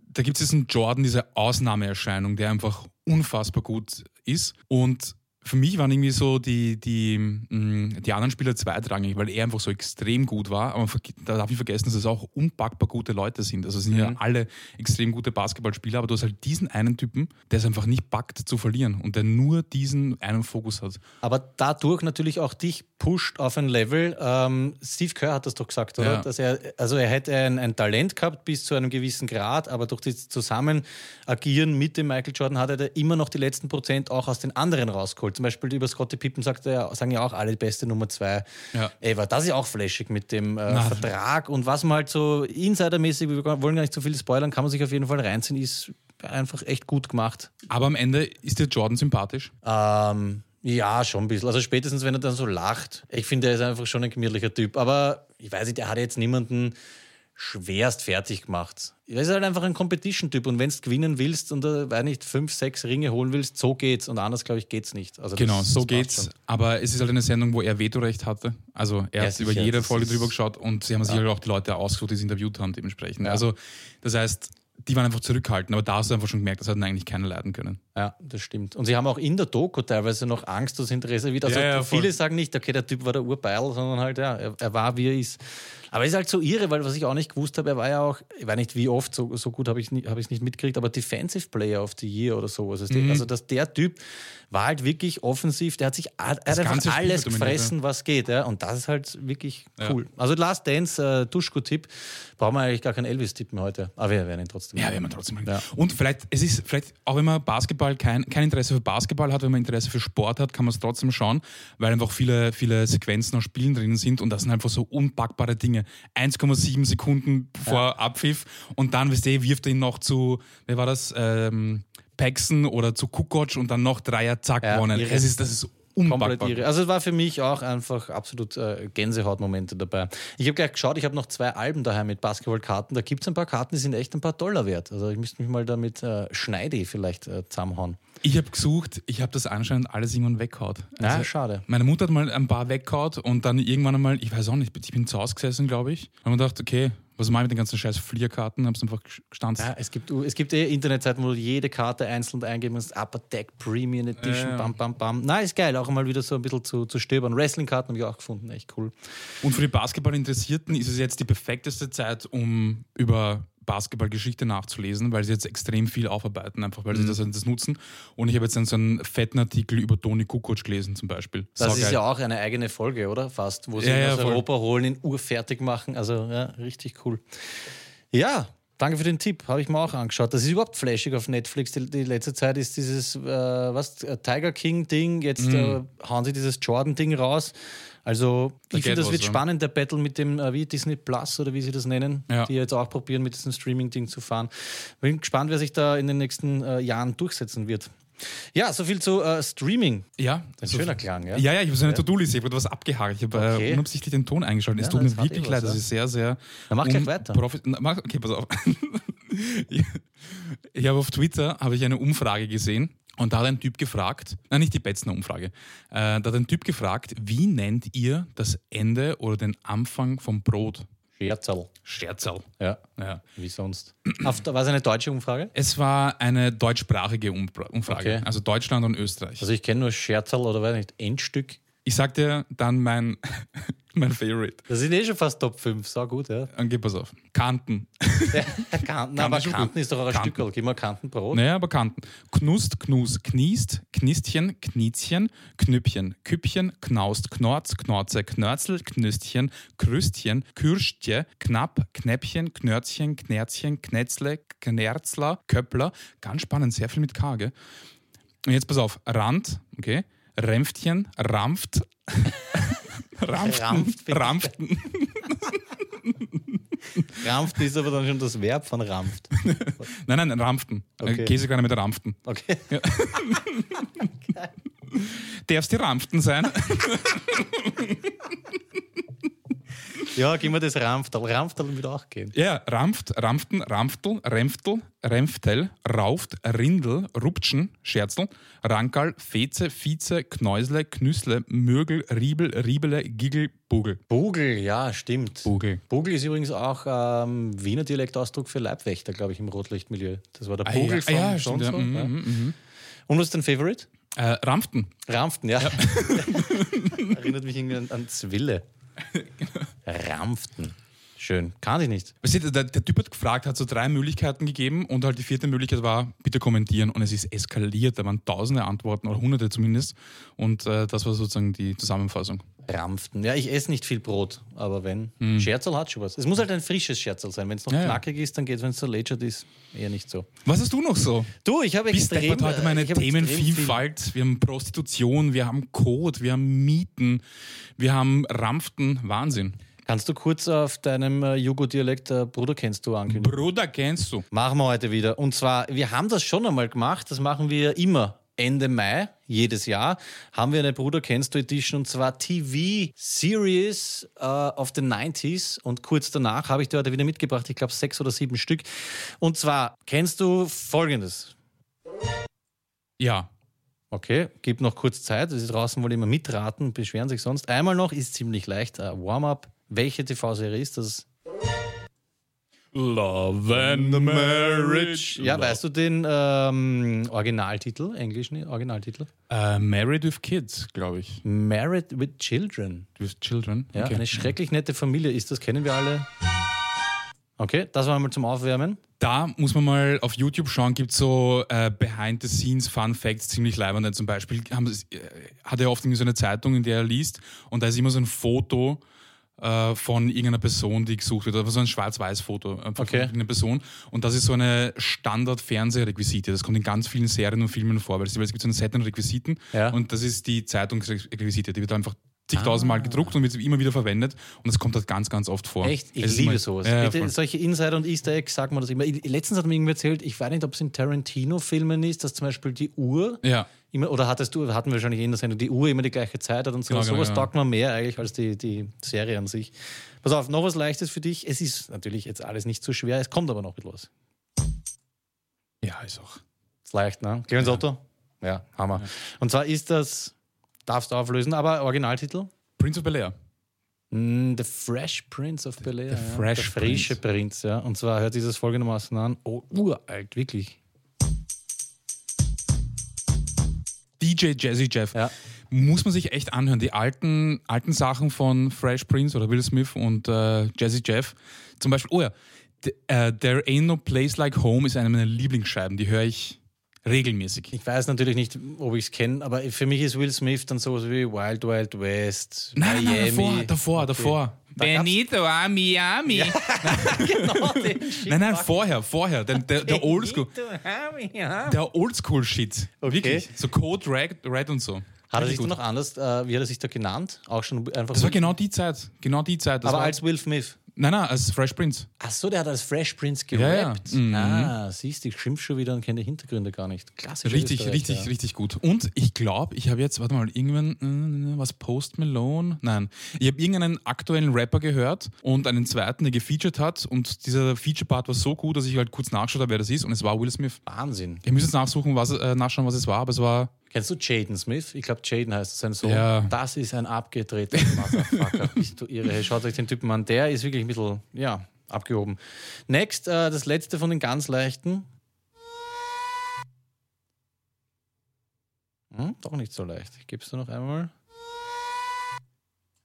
da gibt es diesen Jordan, diese Ausnahmeerscheinung, der einfach unfassbar gut ist. Und für mich waren irgendwie so die, die, mm, die anderen Spieler zweitrangig, weil er einfach so extrem gut war. Aber da darf ich vergessen, dass es auch unpackbar gute Leute sind. Also es sind mhm. ja alle extrem gute Basketballspieler, aber du hast halt diesen einen Typen, der es einfach nicht packt zu verlieren und der nur diesen einen Fokus hat. Aber dadurch natürlich auch dich pusht auf ein Level. Ähm, Steve Kerr hat das doch gesagt, oder? Ja. Dass er, also er hätte ein, ein Talent gehabt bis zu einem gewissen Grad, aber durch das Zusammenagieren mit dem Michael Jordan hat er immer noch die letzten Prozent auch aus den anderen rausgeholt. Zum Beispiel über Scottie Pippen sagt er, sagen ja auch alle die beste Nummer zwei. Ja. Ey, war das ist ja auch flashig mit dem äh, Vertrag und was man halt so insidermäßig, wir wollen gar nicht so viel spoilern, kann man sich auf jeden Fall reinziehen, ist einfach echt gut gemacht. Aber am Ende ist dir Jordan sympathisch? Ähm, ja, schon ein bisschen. Also spätestens, wenn er dann so lacht. Ich finde, er ist einfach schon ein gemütlicher Typ. Aber ich weiß nicht, er hat jetzt niemanden schwerst fertig gemacht. Er ist halt einfach ein Competition-Typ und wenn du gewinnen willst und da, weiß nicht, fünf, sechs Ringe holen willst, so geht's und anders, glaube ich, geht's nicht. Also genau, das, so das geht's. Schon. Aber es ist halt eine Sendung, wo er Vetorecht hatte. Also er ja, hat über jede Folge drüber geschaut und sie haben sich halt auch die Leute ausgesucht, die sie interviewt haben, dementsprechend. Ja. Also das heißt, die waren einfach zurückhaltend, aber da hast du einfach schon gemerkt, das hat eigentlich keiner leiden können. Ja, das stimmt. Und sie haben auch in der Doku teilweise noch Angst, dass Interesse wird. Also Ja, ja, viele sagen nicht, okay, der Typ war der Urbeil, sondern halt, ja, er, er war, wie er ist. Aber es ist halt so irre, weil was ich auch nicht gewusst habe, er war ja auch, ich weiß nicht wie oft, so, so gut habe ich es hab nicht mitgekriegt, aber Defensive Player of the Year oder so. Also, Mhm. also dass der Typ war halt wirklich offensiv, der hat sich er hat einfach alles gefressen, was geht. Ja? Und das ist halt wirklich cool. Also Last Dance, äh, Duschko-Tipp, brauchen wir eigentlich gar keinen Elvis-Tipp mehr heute. Aber wir werden ihn trotzdem. Ja, wenn man trotzdem. Ja. Und vielleicht, es ist vielleicht, auch wenn man Basketball kein, kein Interesse für Basketball hat, wenn man Interesse für Sport hat, kann man es trotzdem schauen, weil einfach viele, viele Sequenzen aus Spielen drin sind und das sind einfach so unpackbare Dinge. 1,7 Sekunden vor Abpfiff und dann, wisst ihr, wirft er ihn noch zu, wer war das? Ähm, Paxson oder zu Kukoc und dann noch Dreier, zack, Ja, gewonnen. Es ist, das ist Komplett irre. Also es war für mich auch einfach absolut äh, Gänsehautmomente dabei. Ich habe gleich geschaut, ich habe noch zwei Alben daheim mit Basketballkarten. Da gibt es ein paar Karten, die sind echt ein paar Dollar wert. Also ich müsste mich mal damit äh, Schneidi vielleicht äh, zusammenhauen. Ich habe gesucht, ich habe das anscheinend alles irgendwann weggehaut. Ja, Also, schade. Meine Mutter hat mal ein paar weggehaut und dann irgendwann einmal, ich weiß auch nicht, ich bin zu Hause gesessen, glaube ich. Und mir gedacht, okay, was mache ich mit den ganzen scheiß Flierkarten? Hab's einfach gestanzt. Ja, es gibt, es gibt eh Internetseiten, wo du jede Karte einzeln eingeben musst. Upper Deck, Premium Edition, ja. bam, bam, bam. Na, ist geil, auch mal wieder so ein bisschen zu, zu stöbern. Wrestling-Karten habe ich auch gefunden, echt cool. Und für die Basketballinteressierten ist es jetzt die perfekteste Zeit, um über Basketballgeschichte nachzulesen, weil sie jetzt extrem viel aufarbeiten, einfach weil sie Mhm. das, das nutzen. Und ich habe jetzt dann so einen fetten Artikel über Toni Kukoc gelesen zum Beispiel. Das ist Saugeil. ja auch eine eigene Folge, oder? Fast, wo sie Ja, ihn ja, aus voll. Europa holen, in urfertig machen. Also, ja, richtig cool. Ja, danke für den Tipp. Habe ich mir auch angeschaut. Das ist überhaupt flashig auf Netflix. Die, die letzte Zeit ist dieses, äh, was, äh, Tiger King-Ding. Jetzt äh, hauen sie dieses Jordan-Ding raus. Also. Da ich finde, das was, wird ja. spannend, der Battle mit dem, äh, wie Disney Plus oder wie sie das nennen, Ja. die jetzt auch probieren, mit diesem Streaming-Ding zu fahren. Bin gespannt, wer sich da in den nächsten äh, Jahren durchsetzen wird. Ja, soviel zu äh, Streaming. Ja, Ein schöner Klang, ja? Ja, ja, ich habe so eine To-Do-liste, ich habe was abgehakt. Ich habe Okay. äh, unabsichtlich den Ton eingeschaltet. Es Ja, tut das mir wirklich was, leid, das ja. ist sehr, sehr. Dann mach gleich weiter. Na, mach- Okay, pass auf. [laughs] ich ich habe auf Twitter habe ich eine Umfrage gesehen und da hat ein Typ gefragt, nein, nicht die Betzner Umfrage, äh, da hat ein Typ gefragt, wie nennt ihr das Ende oder den Anfang vom Brot? Scherzerl. Scherzerl. Ja, Ja. wie sonst. Auf, war es eine deutsche Umfrage? Es war eine deutschsprachige Umfrage, Okay. also Deutschland und Österreich. Also ich kenne nur Scherzerl oder weiß nicht, Endstück. Ich sag dir dann mein, [laughs] mein Favorite. Das sind eh schon fast Top 5, so gut, ja. Dann geh pass auf. Kanten. Ja, Kanten, aber Kanten gut. ist doch auch ein Kanten. Stückel. Gib mal Kantenbrot. Naja, aber Kanten. Knust, Knus, Kniest, Knistchen, Kniezchen, Knüppchen, Küppchen, Knaust, Knorz, Knorze, Knörzel, Knüstchen, Krüstchen, Kürstje, Knapp, Knäppchen, Knörzchen, Knerzchen, Knetzle, Knerzler, Köppler. Ganz spannend, sehr viel mit K, gell? Und jetzt pass auf. Rand, okay? Rämpftchen, Rampft. Rampften, [laughs] Rampft. Rampften. Rampft ist aber dann schon das Verb von Rampft. Nein, nein, Rampften. Okay. Okay. Käsekörner mit Rampften. Okay. [laughs] Darfst die Rampften sein? [laughs] Ja, gib mir das Rampftal. Rampftal wird auch gehen. Ja, Rampft, Rampften, Rampftel, Rempftel, Rempftel, Rauft, Rindel, Ruptschen, Scherzl, Rankal, Feze, Vize, Knäusle, Knüssle, Mögel, Riebel, Riebele, Giggel, Bugel. Bugel, ja, stimmt. Bugel. Bugel ist übrigens auch ähm, Wiener Dialektausdruck für Leibwächter, glaube ich, im Rotlichtmilieu. Das war der Bugel ja, von ja, und stimmt, ja. so. Mhm, ja. mhm, mhm. Und was ist dein Favorite? Äh, Rampften. Rampften, ja. [laughs] Erinnert mich irgendwie an, an Zwille. [laughs] Rampften. Schön. Kann ich nicht. Weißt du, Der, der Typ hat gefragt, hat so drei Möglichkeiten gegeben und halt die vierte Möglichkeit war, bitte kommentieren und es ist eskaliert. Da waren tausende Antworten oder hunderte zumindest und äh, das war sozusagen die Zusammenfassung. Rampften. Ja, ich esse nicht viel Brot, aber wenn. Scherzl hat schon was. Es muss halt ein frisches Scherzl sein. Wenn es noch Ja, ja. knackig ist, dann geht es, wenn es so lätschert ist, eher nicht so. Was hast du noch so? Du, ich habe extrem... deppert heute meine viel- Themenvielfalt. Wir haben Prostitution, wir haben Code, wir haben Mieten, wir haben Rampften. Wahnsinn. Kannst du kurz auf deinem äh, Jugo-Dialekt äh, Bruder kennst du ankündigen? Bruder, kennst du? Machen wir heute wieder. Und zwar, wir haben das schon einmal gemacht, das machen wir immer. Ende Mai, jedes Jahr, haben wir eine Bruder kennst du Edition und zwar TV Series äh, of the 90s. Und kurz danach habe ich dir heute wieder mitgebracht, ich glaube sechs oder sieben Stück. Und zwar kennst du folgendes. Ja. Okay, gib noch kurz Zeit. Ist draußen wohl immer mitraten, beschweren sich sonst. Einmal noch, ist ziemlich leicht. Äh, Warm-up. Welche TV-Serie ist das? Love and Marriage. Ja, weißt du den ähm, Originaltitel, englischen Originaltitel? Uh, Married with Kids, glaube ich. Married with Children. With Children? Ja, Okay. eine schrecklich nette Familie ist das, kennen wir alle. Okay, das war mal zum Aufwärmen. Da muss man mal auf YouTube schauen, gibt so äh, Behind-the-Scenes Fun Facts, ziemlich leibende. Zum Beispiel haben, äh, hat er oft irgendwie so eine Zeitung, in der er liest und da ist immer so ein Foto äh, von irgendeiner Person, die gesucht wird. Aber so ein Schwarz-Weiß-Foto einfach Okay. von irgendeiner Person. Und das ist so eine Standard-Fernsehrequisite. Das kommt in ganz vielen Serien und Filmen vor, weil es gibt so einen Set an Requisiten Ja. und das ist die Zeitungsrequisite. Die wird einfach zigtausendmal gedruckt und wird immer wieder verwendet und das kommt halt ganz, ganz oft vor. Echt? Ich liebe immer- sowas. Ja, Bitte, solche Insider und Easter Eggs sagt man das immer. Letztens hat mir irgendwie erzählt, ich weiß nicht, ob es in Tarantino-Filmen ist, dass zum Beispiel die Uhr ja. Immer, oder hattest du, hatten wir wahrscheinlich in der Sendung, die Uhr immer die gleiche Zeit hat und so. Genau, sowas genau. taugt man mehr eigentlich als die, die Serie an sich. Pass auf, noch was Leichtes für dich. Es ist natürlich jetzt alles nicht so schwer, es kommt aber noch etwas. ja, ist auch. Ist leicht, ne? Geh ins Auto? Ja, Hammer. Und zwar ist das, darfst du auflösen, aber Originaltitel? Prince of Bel Air. Mm, The Fresh Prince of Bel Air. The ja. Fresh Der frische Prinz. ja. Und zwar hört dieses folgendermaßen an. Oh, uralt, wirklich. DJ Jazzy Jeff. Ja. Muss man sich echt anhören. Die alten, alten Sachen von Fresh Prince oder Will Smith und äh, Jazzy Jeff. Zum Beispiel, oh ja, äh, There Ain't No Place Like Home ist eine meiner Lieblingsscheiben. Die höre ich regelmäßig. Ich weiß natürlich nicht, ob ich es kenne, aber für mich ist Will Smith dann sowas wie Wild Wild West, Nein, Miami. nein, davor, davor, davor. Benito a Miami. [laughs] genau, den Shit. Nein, nein, vorher, vorher. Der, der, der Oldschool. Hat Der Oldschool-Shit. Okay. Wirklich. So Code Red, Red und so. er Richtig sich dann noch anders, äh, wie hat er sich da genannt? Auch schon einfach. Das war genau die Zeit. Genau die Zeit. Das aber war, als Will Smith. Nein, nein, als Fresh Prince. Ach so, der hat als Fresh Prince Ja, ja. gerappt. Mhm. Ah, siehst du, ich schimpf schon wieder und kenne die Hintergründe gar nicht. Klassisch. Richtig, richtig, richtig gut. Und ich glaube, ich habe jetzt, warte mal, irgendwann, äh, was Post Malone? Nein. Ich habe irgendeinen aktuellen Rapper gehört und einen zweiten, der gefeatured hat. Und dieser Feature-Part war so gut, dass ich halt kurz nachgeschaut habe, wer das ist. Und es war Will Smith. Wahnsinn. Ich muss jetzt nachsuchen, was, äh, nachschauen, was es war, aber es war. Kennst du Jaden Smith? Ich glaube, Jaden heißt sein Sohn. Ja. Das ist ein abgedrehter Motherfucker. [laughs] Bist du irre? Hey, schaut euch den Typen an. Der ist wirklich ein bisschen, ja, abgehoben. Next, äh, das letzte von den ganz leichten. Hm, doch nicht so leicht. Ich gebe es dir noch einmal.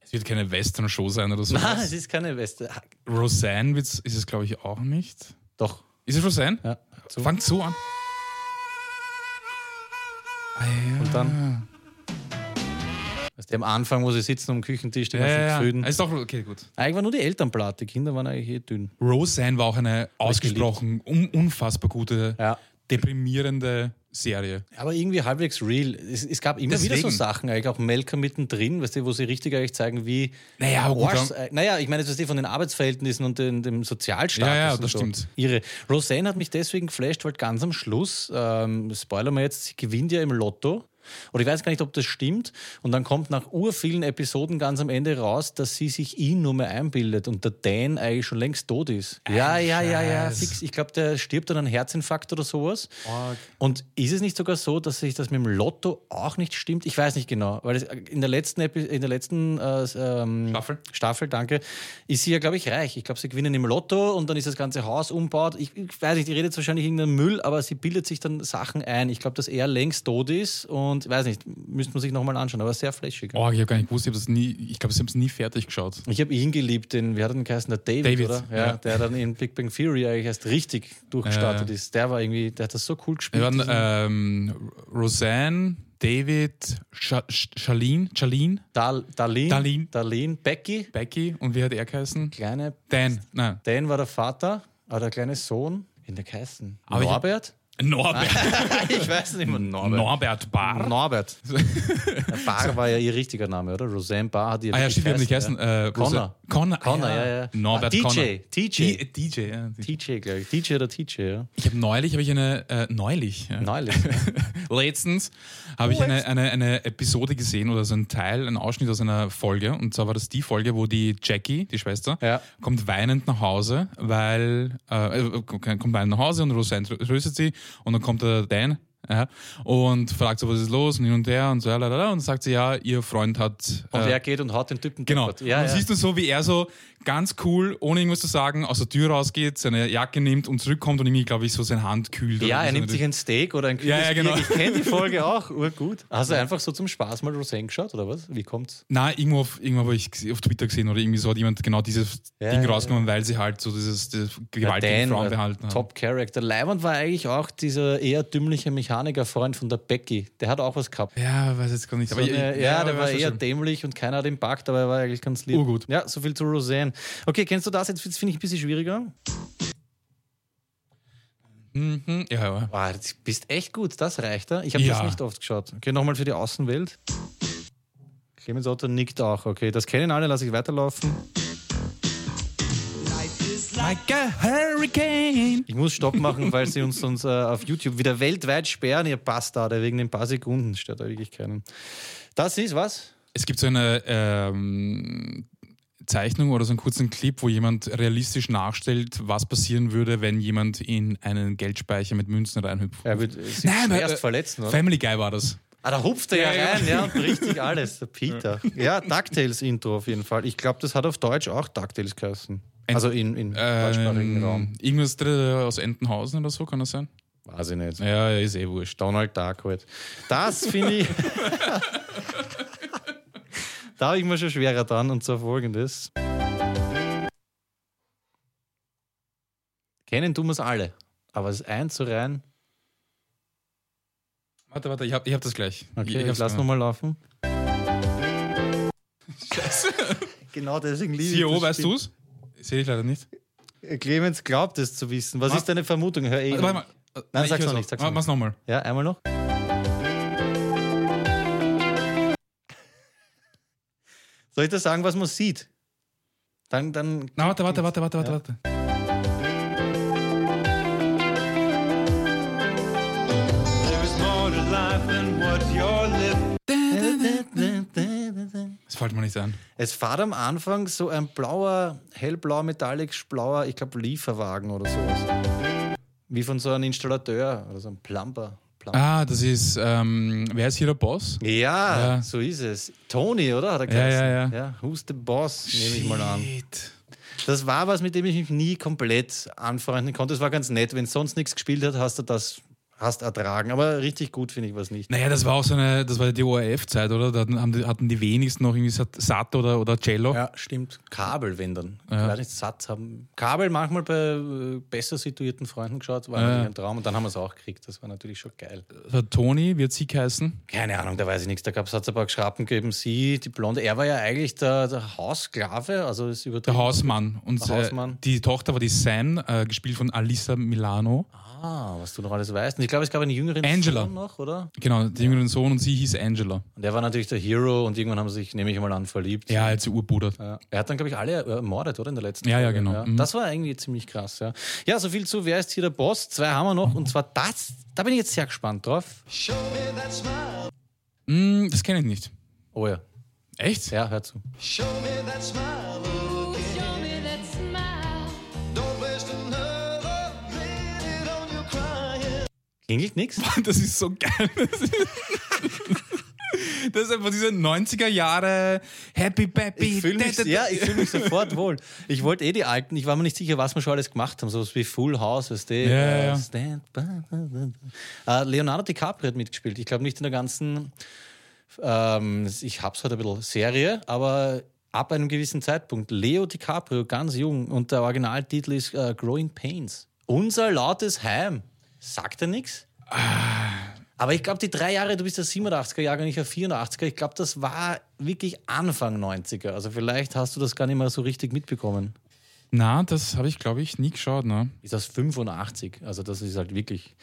Es wird keine Western-Show sein oder so. Nein, es ist keine Weste. Ah, Roseanne ist es, glaube ich, auch nicht. Doch. Ist es Roseanne? Ja. So. Fangt so an. Ah, ja. Und dann? Weißt du, am Anfang, wo sie sitzen am Küchentisch, die Ja, ganzen ja, ja. Gefröden. Ist doch, okay, gut. Eigentlich war nur die Eltern platt, die Kinder waren eigentlich eh dünn. Roseanne war auch eine ausgesprochen un unfassbar gute, Ja. Deprimierende Serie. Aber irgendwie halbwegs real. Es, es gab immer wieder so Deswegen. Sachen, eigentlich auch Melker mittendrin, weißt du, wo sie richtig eigentlich zeigen, wie. Naja, aber gut, Arsch, dann- äh, naja, ich meine, das ist die von den Arbeitsverhältnissen und den, dem Sozialstatus. Ja, ja, das so. stimmt. Ihre Roseanne hat mich deswegen geflasht, weil ganz am Schluss, ähm, spoilern wir jetzt, sie gewinnt ja im Lotto. Oder ich weiß gar nicht, ob das stimmt. Und dann kommt nach urvielen Episoden ganz am Ende raus, dass sie sich ihn nur mehr einbildet und der Dan eigentlich schon längst tot ist. ja, ja, ja, ja, Scheiß. fix. Ich glaube, der stirbt an einem Herzinfarkt oder sowas. Und ist es nicht sogar so, dass sich das mit dem Lotto auch nicht stimmt? Ich weiß nicht genau, weil es in der letzten, Epi in der letzten äh, ähm, Staffel? Staffel, danke, ist sie ja, glaube ich, reich. Ich glaube, sie gewinnen im Lotto und dann ist das ganze Haus umbaut. Ich, ich weiß nicht, die redet wahrscheinlich irgendeinen Müll, aber sie bildet sich dann Sachen ein. Ich glaube, dass er längst tot ist und weiß nicht, müsste man sich nochmal anschauen, aber sehr flashig. Oh, ich habe gar nicht gewusst, ich habe das nie, ich glaube, ich habe es nie fertig geschaut. Ich habe ihn geliebt, den, wie hat er denn geheißen? Der David, David, oder? Ja, ja. Der dann in Big Bang Theory eigentlich erst richtig durchgestartet Ja. ist. Der war irgendwie, der hat das so cool Wir gespielt. waren diesen- ähm, Roseanne, David, Charlene, Charlene, Dal Darlene, Darlene. Darlene, Becky, Becky und wie hat er geheißen? kleine Dan, nein. Dan war der Vater, aber der kleine Sohn, wie der geheißen? Aber Norbert? Norbert. [laughs] ich weiß nicht mehr. Norbert. Norbert Barr. Norbert. [laughs] Barr war ja ihr richtiger Name, oder? Roseanne Barr hat ihr Ah ja, stimmt, wir haben nicht geheißen. ja. Äh, Connor. Connor. Connor, ah, ja, ja. Norbert Ah, DJ, Connor. TJ. D- DJ, ja. TJ, glaube ich. TJ oder TJ, ja. Ich habe neulich, habe ich eine, äh, neulich, ja. Neulich. [laughs] letztens habe ich eine, eine, eine Episode gesehen oder so ein Teil, ein Ausschnitt aus einer Folge. Und zwar war das die Folge, wo die Jackie, die Schwester, Ja. kommt weinend nach Hause, weil äh, äh, kommt weinend nach Hause und Roseanne trö- tröstet sie und dann kommt der Dan. Ja, und fragt so, was ist los und hin und her und so, lalala, und sagt sie, ja, ihr Freund hat. Und äh, er geht und haut den Typen Genau. Ja, und ja. siehst du so, wie er so ganz cool, ohne irgendwas zu sagen, aus der Tür rausgeht, seine Jacke nimmt und zurückkommt und irgendwie, glaube ich, so seine Hand kühlt. Ja, oder er nimmt sich ein Steak oder ein Ja, ja, genau. Bier. Ich kenne die Folge [laughs] auch, urgut. Hast du einfach so zum Spaß mal Roseanne geschaut oder was? Wie kommt's? Nein, irgendwo, auf, irgendwo habe ich auf Twitter gesehen oder irgendwie so hat jemand genau dieses Ja, Ding ja, rausgenommen, weil sie halt so dieses, dieses gewaltige Dan, Frauen äh, behalten haben. Top Character. Leiband war eigentlich auch dieser eher dümmliche Mechanikerfreund von der Becky. Der hat auch was gehabt. Ja, weiß jetzt gar nicht. So Aber eine, ja, der aber war eher dämlich und keiner hat ihn packt, aber er war eigentlich ganz lieb. Urgut. Ja, so viel zu Roseanne. Okay, kennst du das? Jetzt finde ich ein bisschen schwieriger. Mhm, ja, ja. Boah, du bist echt gut, das reicht da. Ich habe Ja. das nicht oft geschaut. Okay, nochmal für die Außenwelt. Clemens Otto nickt auch. Okay, das kennen alle, lasse ich weiterlaufen. Like a hurricane. Ich muss Stopp machen, weil sie uns sonst äh, auf YouTube wieder weltweit sperren, ihr Bastarde, wegen den paar Sekunden stört da wirklich keinen. Das ist was? Es gibt so eine ähm, Zeichnung oder so einen kurzen Clip, wo jemand realistisch nachstellt, was passieren würde, wenn jemand in einen Geldspeicher mit Münzen reinhüpft. Er wird sich Nein, aber, schwerst äh, verletzen, oder? Family Guy war das. Ah, da hupft er ja, Ja, ja. rein, ja, und bricht sich alles. Der Peter. Ja, DuckTales-Intro auf jeden Fall. Ich glaube, das hat auf Deutsch auch DuckTales geheißen. Also in, in deutschsprachigen Raum. Irgendwas drin aus Entenhausen oder so, kann das sein? Weiß ich nicht. Ja, ist eh wurscht. Donald Duck halt. Das finde ich. [laughs] da habe ich mir schon schwerer dran und zwar folgendes. Kennen tun wir es alle, aber es einzureihen. Warte, warte, ich habe ich hab das gleich. Okay, ich ich lass nochmal laufen. Genau deswegen liebe ich CEO, das weißt Spiel. du's? Sehe ich leider nicht. Clemens glaubt es zu wissen. Was Was? ist deine Vermutung? Hör eh. Warte mal. Nein, ich sag's noch nicht, sag's noch Mach's nochmal. Ja, einmal noch. Soll ich dir sagen, was man sieht? Dann, dann. Na, warte, warte, warte, warte, warte, Ja. warte. Living. Das fällt mir nicht ein. Es fährt am Anfang so ein blauer, hellblauer, metallic blauer, ich glaube, Lieferwagen oder sowas. Wie von so einem Installateur oder so einem Plumper. Plumper. Ah, das ist, ähm, wer ist hier der Boss? Ja, Ja. so ist es. Tony, oder? Hat er Ja, geheißen. ja, ja. ja. Who's the Boss, nehme ich mal an. Das war was, mit dem ich mich nie komplett anfreunden konnte. Es war ganz nett. Wenn sonst nichts gespielt hat, hast du das hast ertragen. Aber richtig gut finde ich was nicht. Naja, das war auch so eine, das war die ORF-Zeit, oder? Da hatten, die, hatten die wenigsten noch irgendwie Sat- Sat oder, oder Cello. Ja, stimmt. Kabel, wenn dann. Ja. Ich weiß nicht, satt haben. Kabel manchmal bei äh, besser situierten Freunden geschaut, war Ja. natürlich ein Traum. Und dann haben wir es auch gekriegt. Das war natürlich schon geil. Der Toni wird sie heißen. Keine Ahnung, da weiß ich nichts. Da gab es ein paar Schrappen gegeben. Sie, die Blonde. Er war ja eigentlich der, der Haussklave. Also ist Der übertrieben. Hausmann. Und Der äh, Hausmann. die Tochter war die San, äh, gespielt von Alissa Milano. Ah, was du noch alles weißt. Und ich glaube, es gab einen jüngeren Angela. Sohn noch, oder? Genau, der jüngeren Sohn und sie hieß Angela. Und der war natürlich der Hero und irgendwann haben sie sich, nehme ich mal an, verliebt. Ja, als Urbruder. Ja. Er hat dann, glaube ich, alle ermordet, oder? In der letzten Ja, ja, Folge. genau. Mhm. Das war irgendwie ziemlich krass, ja. Ja, so viel zu, wer ist hier der Boss? Zwei haben wir noch und zwar das, da bin ich jetzt sehr gespannt drauf. Show me that smile. Mm, das kenne ich nicht. Oh ja, Echt? ja, hör zu. Show me that smile. Klingelt nix? [laughs] Das ist so geil. Das ist, das ist einfach diese 90er Jahre Happy Baby. Ich fühle mich, ja, ich fühl mich sofort wohl. Ich wollte eh die alten, ich war mir nicht sicher, was wir schon alles gemacht haben, sowas wie Full House, weißt du? Ja, ja, ja. Stand. Äh, Leonardo DiCaprio hat mitgespielt. Ich glaube nicht in der ganzen, ähm, ich hab's heute ein bisschen Serie, aber ab einem gewissen Zeitpunkt. Leo DiCaprio, ganz jung, und der Originaltitel ist äh, Growing Pains. Unser lautes Heim. Sagt er nichts? Aber ich glaube, die drei Jahre, du bist der 87er Jahrgang, nicht der 84er, ich glaube, das war wirklich Anfang 90er. Also vielleicht hast du das gar nicht mehr so richtig mitbekommen. Na, das habe ich, glaube ich, nie geschaut. Ne? Ist das 85? Also das ist halt wirklich,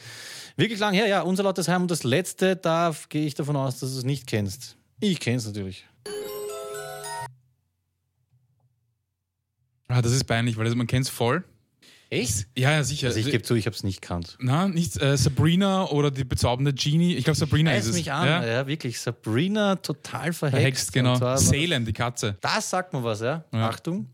wirklich lang her. Ja, unser lautes Heim. Und das letzte, da gehe ich davon aus, dass du es nicht kennst. Ich kenne es natürlich. Ah, das ist peinlich, weil das, man kennt es voll. Echt? Ja, ja, sicher. Also ich gebe zu, ich habe es nicht gekannt. Na, nicht äh, Sabrina oder die bezaubernde Genie. Ich glaube, Sabrina Reiß ist es. mich an. Ja. Ja? wirklich. Sabrina total verhext. Verhext, genau. Salem, die Katze. Das sagt mir was, ja? Ja. Achtung.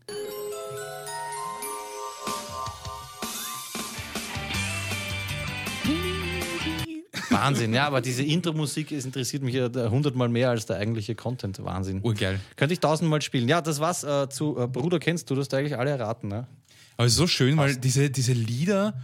Wahnsinn. Ja, aber diese Intro-Musik es interessiert mich ja hundertmal mehr als der eigentliche Content. Wahnsinn. Urgeil. Könnte ich tausendmal spielen. Ja, das war's äh, zu äh, Bruder kennst du, das eigentlich alle erraten. Ne? Aber es ist so schön, weil diese, diese Lieder,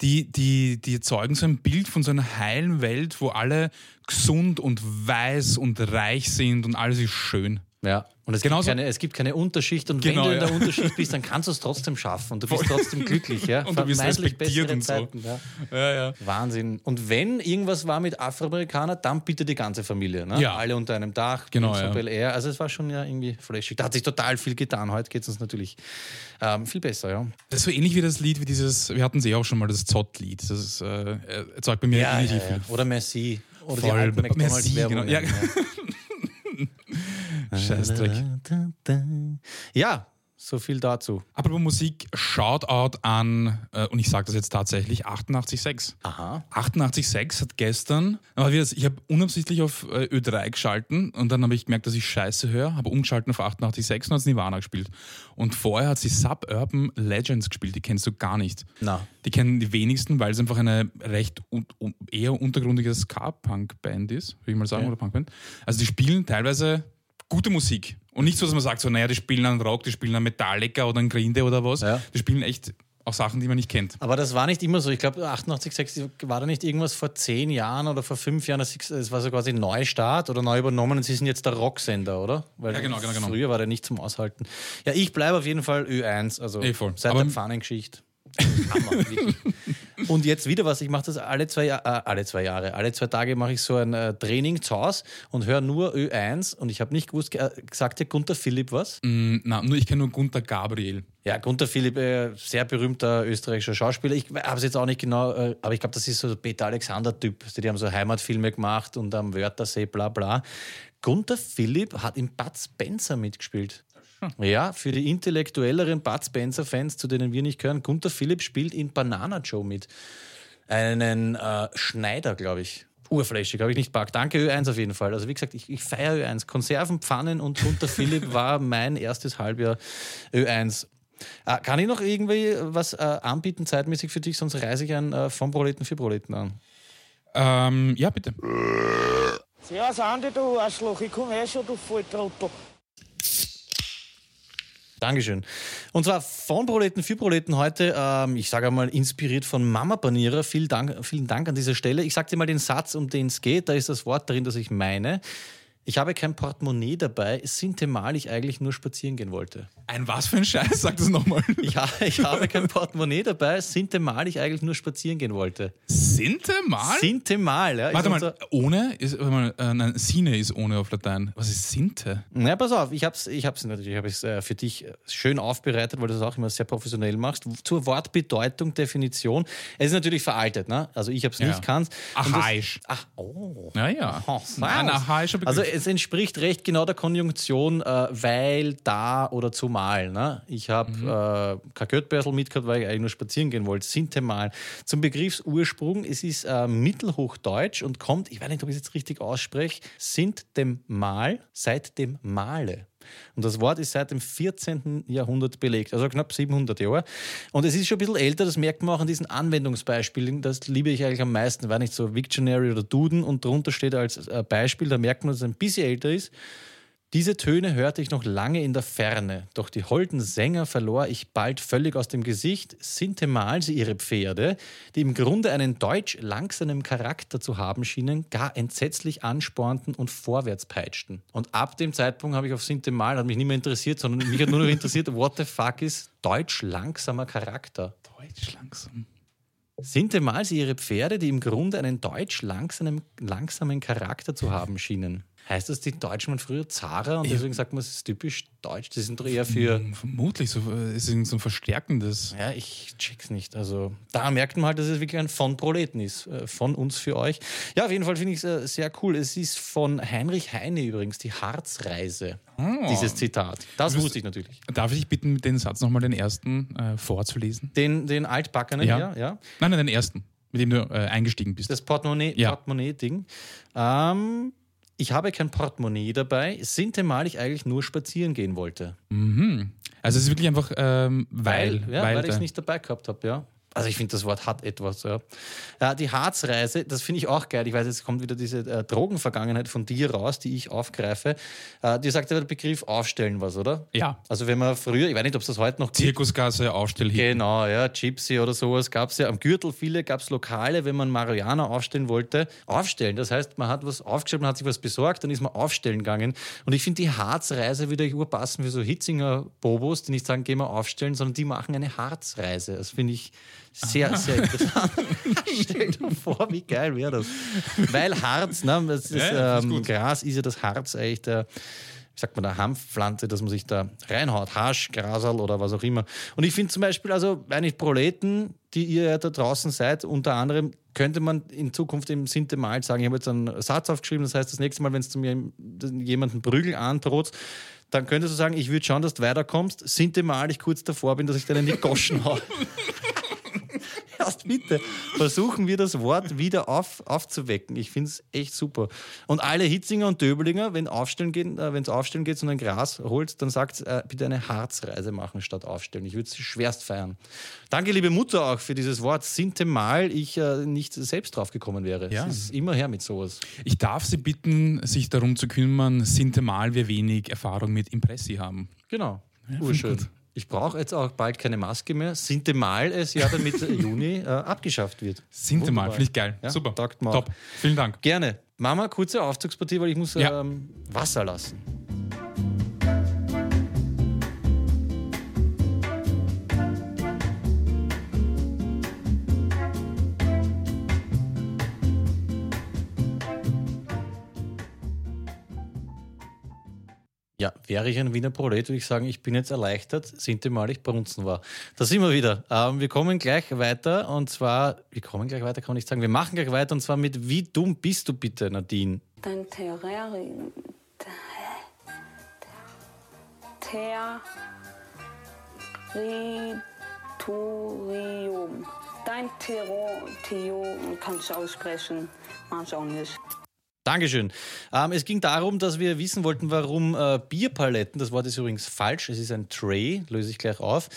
die, die, die erzeugen so ein Bild von so einer heilen Welt, wo alle gesund und weiß und reich sind und alles ist schön. Ja. Und es, Genauso- gibt keine, es gibt keine Unterschicht. Und Genau, wenn du in ja. der Unterschicht bist, dann kannst du es trotzdem schaffen. Und du bist trotzdem glücklich. Ja? [laughs] Und du Vermeintlich respektiert und so. Zeiten, ja. Ja, ja. Wahnsinn. Und wenn irgendwas war mit Afroamerikaner, dann bitte die ganze Familie. Ne? Ja. Alle unter einem Dach. Genau, ja. Bel Air. Also es war schon ja irgendwie flashig. Da hat sich total viel getan. Heute geht es uns natürlich ähm, viel besser. Ja. Das ist so ähnlich wie das Lied, wie dieses, wir hatten es eh auch schon mal, das Zott-Lied. Das ist, äh, erzeugt bei mir Ja, ähnlich ja, viel. ja. Oder Merci. Oder die Voll. alten Merci, McDonalds-Werbungen. genau. Ja. [laughs] Scheißdreck. Ja, so viel dazu. Apropos Musik, Shoutout an, äh, und ich sage das jetzt tatsächlich, 88.6. Aha. 88.6 hat gestern, ich habe unabsichtlich auf äh, Ö3 geschalten und dann habe ich gemerkt, dass ich Scheiße höre, habe umgeschalten auf 88.6 und hat Nirvana gespielt. Und vorher hat sie Suburban Legends gespielt, die kennst du gar nicht. Na. Die kennen die wenigsten, weil es einfach eine recht un un eher untergrundige Ska-Punk-Band ist, würde ich mal sagen, Okay. oder Punkband. Also die spielen teilweise gute Musik. Und nicht so, dass man sagt, so, naja, die spielen einen Rock, die spielen einen Metallica oder einen Green Day oder was. Ja. Die spielen echt auch Sachen, die man nicht kennt. Aber das war nicht immer so. Ich glaube, 88,6 war da nicht irgendwas vor zehn Jahren oder vor fünf Jahren. Das das war so quasi Neustart oder neu übernommen und sie sind jetzt der Rocksender, oder? Weil Ja, genau, genau, genau. Früher war der nicht zum Aushalten. Ja, ich bleibe auf jeden Fall Ö1, also voll. seit Aber- der Pfannengeschichte. Hammer. [laughs] Und jetzt wieder was, ich mache das alle zwei, äh, alle zwei Jahre, alle zwei Tage mache ich so ein äh, Training zu Hause und höre nur Ö1 und ich habe nicht gewusst, äh, sagt dir Gunter Philipp was? Mm, na, nur ich kenne nur Gunther Gabriel. Ja, Gunther Philipp, äh, sehr berühmter österreichischer Schauspieler. Ich habe es jetzt auch nicht genau, äh, aber ich glaube, das ist so der Peter Alexander-Typ. Die haben so Heimatfilme gemacht und am Wörthersee, bla bla. Gunther Philipp hat in Bud Spencer mitgespielt. Ja, für die intellektuelleren Bud Spencer-Fans, zu denen wir nicht gehören, Gunther Philipp spielt in Banana Joe mit. Einen äh, Schneider, glaube ich. Urfläschig, habe ich nicht packt. Danke Ö1 auf jeden Fall. Also wie gesagt, ich, ich feiere Ö1. Konserven, Pfannen und Gunther [laughs] Philipp war mein erstes Halbjahr Ö1. Äh, kann ich noch irgendwie was äh, anbieten zeitmäßig für dich, sonst reise ich ein äh, vom Proleten für Proleten an. Ähm, ja, bitte. Servus Andi, du Arschloch, ich komme eh schon, du Volltrottel. Dankeschön. Und zwar von Proleten für Proleten heute, ähm, ich sage einmal, inspiriert von Mama Panierer. Vielen Dank, vielen Dank an dieser Stelle. Ich sage dir mal den Satz, um den es geht. Da ist das Wort drin, das ich meine. Ich habe kein Portemonnaie dabei, es sind mal ich eigentlich nur spazieren gehen wollte. Ein was für ein Scheiß? Sag das nochmal. Ich, ha ich habe kein Portemonnaie dabei, es sind mal ich eigentlich nur spazieren gehen wollte. Sinte mal? Sinte mal, ja. Warte mal, ohne ist, warte mal, äh, nein, Sine ist ohne auf Latein. Was ist Sinte? Na, pass auf, ich habe es ich hab's natürlich hab ich's, äh, für dich äh, schön aufbereitet, weil du das auch immer sehr professionell machst. Zur Wortbedeutung, Definition. Es ist natürlich veraltet, ne? Also ich habe es Ja. nicht das- Archaisch. Ach, oh. Naja. Oh, Ein archaischer Begriff. Also es entspricht recht genau der Konjunktion, äh, weil, da oder zumal. Ne? Ich habe Mhm. äh, kein Göttbörsel mitgehabt, weil ich eigentlich nur spazieren gehen wollte. Sintemal. Zum Begriffsursprung, es ist äh, Mittelhochdeutsch und kommt, ich weiß nicht, ob ich es jetzt richtig ausspreche, sind dem Mal seit dem Male. Und das Wort ist seit dem 14. Jahrhundert belegt, also knapp 700 Jahre. Und es ist schon ein bisschen älter, das merkt man auch an diesen Anwendungsbeispielen. Das liebe ich eigentlich am meisten, weil nicht so Wiktionary oder Duden und drunter steht als äh, Beispiel, da merkt man, dass es ein bisschen älter ist. Diese Töne hörte ich noch lange in der Ferne, doch die holden Sänger verlor ich bald völlig aus dem Gesicht, sintemal sie ihre Pferde, die im Grunde einen deutsch langsamen Charakter zu haben schienen, gar entsetzlich anspornten und vorwärts peitschten. Und ab dem Zeitpunkt habe ich auf sintemal, hat mich nicht mehr interessiert, sondern mich hat nur noch interessiert, [laughs] what the fuck ist deutsch langsamer Charakter? Deutsch langsam. Sintemal sie ihre Pferde, die im Grunde einen deutsch langsamen, langsamen Charakter zu haben schienen. Heißt das, die Deutschen waren früher Zara und deswegen sagt man, es ist typisch deutsch? Die sind doch eher für. Vermutlich, so, äh, es ist so ein verstärkendes. Ja, ich check's nicht. Also da merkt man halt, dass es wirklich ein von Proleten ist. äh, Von uns für euch. Ja, auf jeden Fall finde ich es äh, sehr cool. Es ist von Heinrich Heine übrigens, die Harzreise. Dieses Zitat. Das wusste ich natürlich. Darf ich dich bitten, den Satz nochmal den ersten äh, vorzulesen? Den, den Altbackenen, ja. ja, ja. Nein, nein, den ersten, mit dem du äh, eingestiegen bist. Das Portemonnaie- Ja. Portemonnaie-Ding. ähm, ich habe kein Portemonnaie dabei, sintemal ich eigentlich nur spazieren gehen wollte. Also es ist wirklich einfach, ähm, weil, ja, weil, ich der- es nicht dabei gehabt habe, ja. Also ich finde, das Wort hat etwas. Ja. Ja, die Harzreise, das finde ich auch geil. Ich weiß, jetzt kommt wieder diese äh, Drogenvergangenheit von dir raus, die ich aufgreife. Äh, dir sagt ja der Begriff Aufstellen was, oder? Ja. Also wenn man früher, ich weiß nicht, ob es das heute noch gibt. Zirkusgasse, Aufstellhit. Genau, ja, Gypsy oder sowas gab es ja. Am Gürtel viele gab es Lokale, wenn man Marihuana aufstellen wollte. Aufstellen, das heißt, man hat was aufgestellt, man hat sich was besorgt, dann ist man aufstellen gegangen. Und ich finde die Harzreise würde ich urpassen für so Hitzinger Bobos, die nicht sagen, gehen wir aufstellen, sondern die machen eine Harzreise. Das finde ich sehr, sehr interessant. [laughs] Stell dir vor, wie geil wäre das. Weil Harz, ne, das ist, Ja, ist ähm, gut. Gras ist ja das Harz eigentlich der, wie sagt man, der Hanfpflanze, dass man sich da reinhaut, Hasch, Grasal oder was auch immer. Und ich finde zum Beispiel, also eigentlich Proleten, die ihr ja da draußen seid, unter anderem könnte man in Zukunft im Sintemal sagen, ich habe jetzt einen Satz aufgeschrieben, das heißt, das nächste Mal, wenn es zu mir jemanden Prügel androht, dann könntest du sagen, ich würde schauen, dass du weiterkommst, Sintemal ich kurz davor bin, dass ich dann in die Goschen hau. [laughs] Erst bitte versuchen wir das Wort wieder auf, aufzuwecken. Ich finde es echt super. Und alle Hitzinger und Döbelinger, wenn aufstellen gehen, äh, wenn es aufstellen geht und ein Gras holt, dann sagt äh, bitte eine Harzreise machen statt aufstellen. Ich würde es schwerst feiern. Danke, liebe Mutter, auch für dieses Wort Sintemal. Ich äh, nicht selbst drauf gekommen wäre. Ja. Es ist immer her mit sowas. Ich darf Sie bitten, sich darum zu kümmern, sintemal wir wenig Erfahrung mit Impressi haben. Genau. find Urschön. gut. Ich brauche jetzt auch bald keine Maske mehr. Sintemal es ja damit [laughs] Juni äh, abgeschafft wird. Sintemal, finde ich geil. Ja, Super. Top. Vielen Dank. Gerne. Mama, kurze Aufzugspartie, weil ich muss Ja. ähm, Wasser lassen. Ja, wäre ich ein Wiener Prolet, würde ich sagen, ich bin jetzt erleichtert, sintemal ich brunzen war. Da sind wir wieder. Ähm, wir kommen gleich weiter und zwar, wir kommen gleich weiter, kann man nicht sagen, wir machen gleich weiter und zwar mit Wie dumm bist du bitte, Nadine? Dein Terrarium. Territorium. Dein Territorium kannst du aussprechen, manche auch nicht. Dankeschön. Ähm, es ging darum, dass wir wissen wollten, warum äh, Bierpaletten, das Wort ist übrigens falsch, es ist ein Tray, löse ich gleich auf,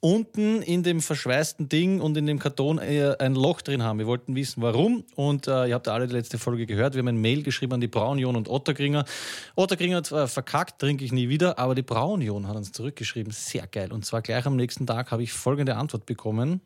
unten in dem verschweißten Ding und in dem Karton äh, ein Loch drin haben. Wir wollten wissen, warum. Und äh, ihr habt alle die letzte Folge gehört. Wir haben ein Mail geschrieben an die Braunion und Ottergringer. Ottergringer hat äh, verkackt, trinke ich nie wieder, aber die Braunion hat uns zurückgeschrieben. Sehr geil. Und zwar gleich am nächsten Tag habe ich folgende Antwort bekommen.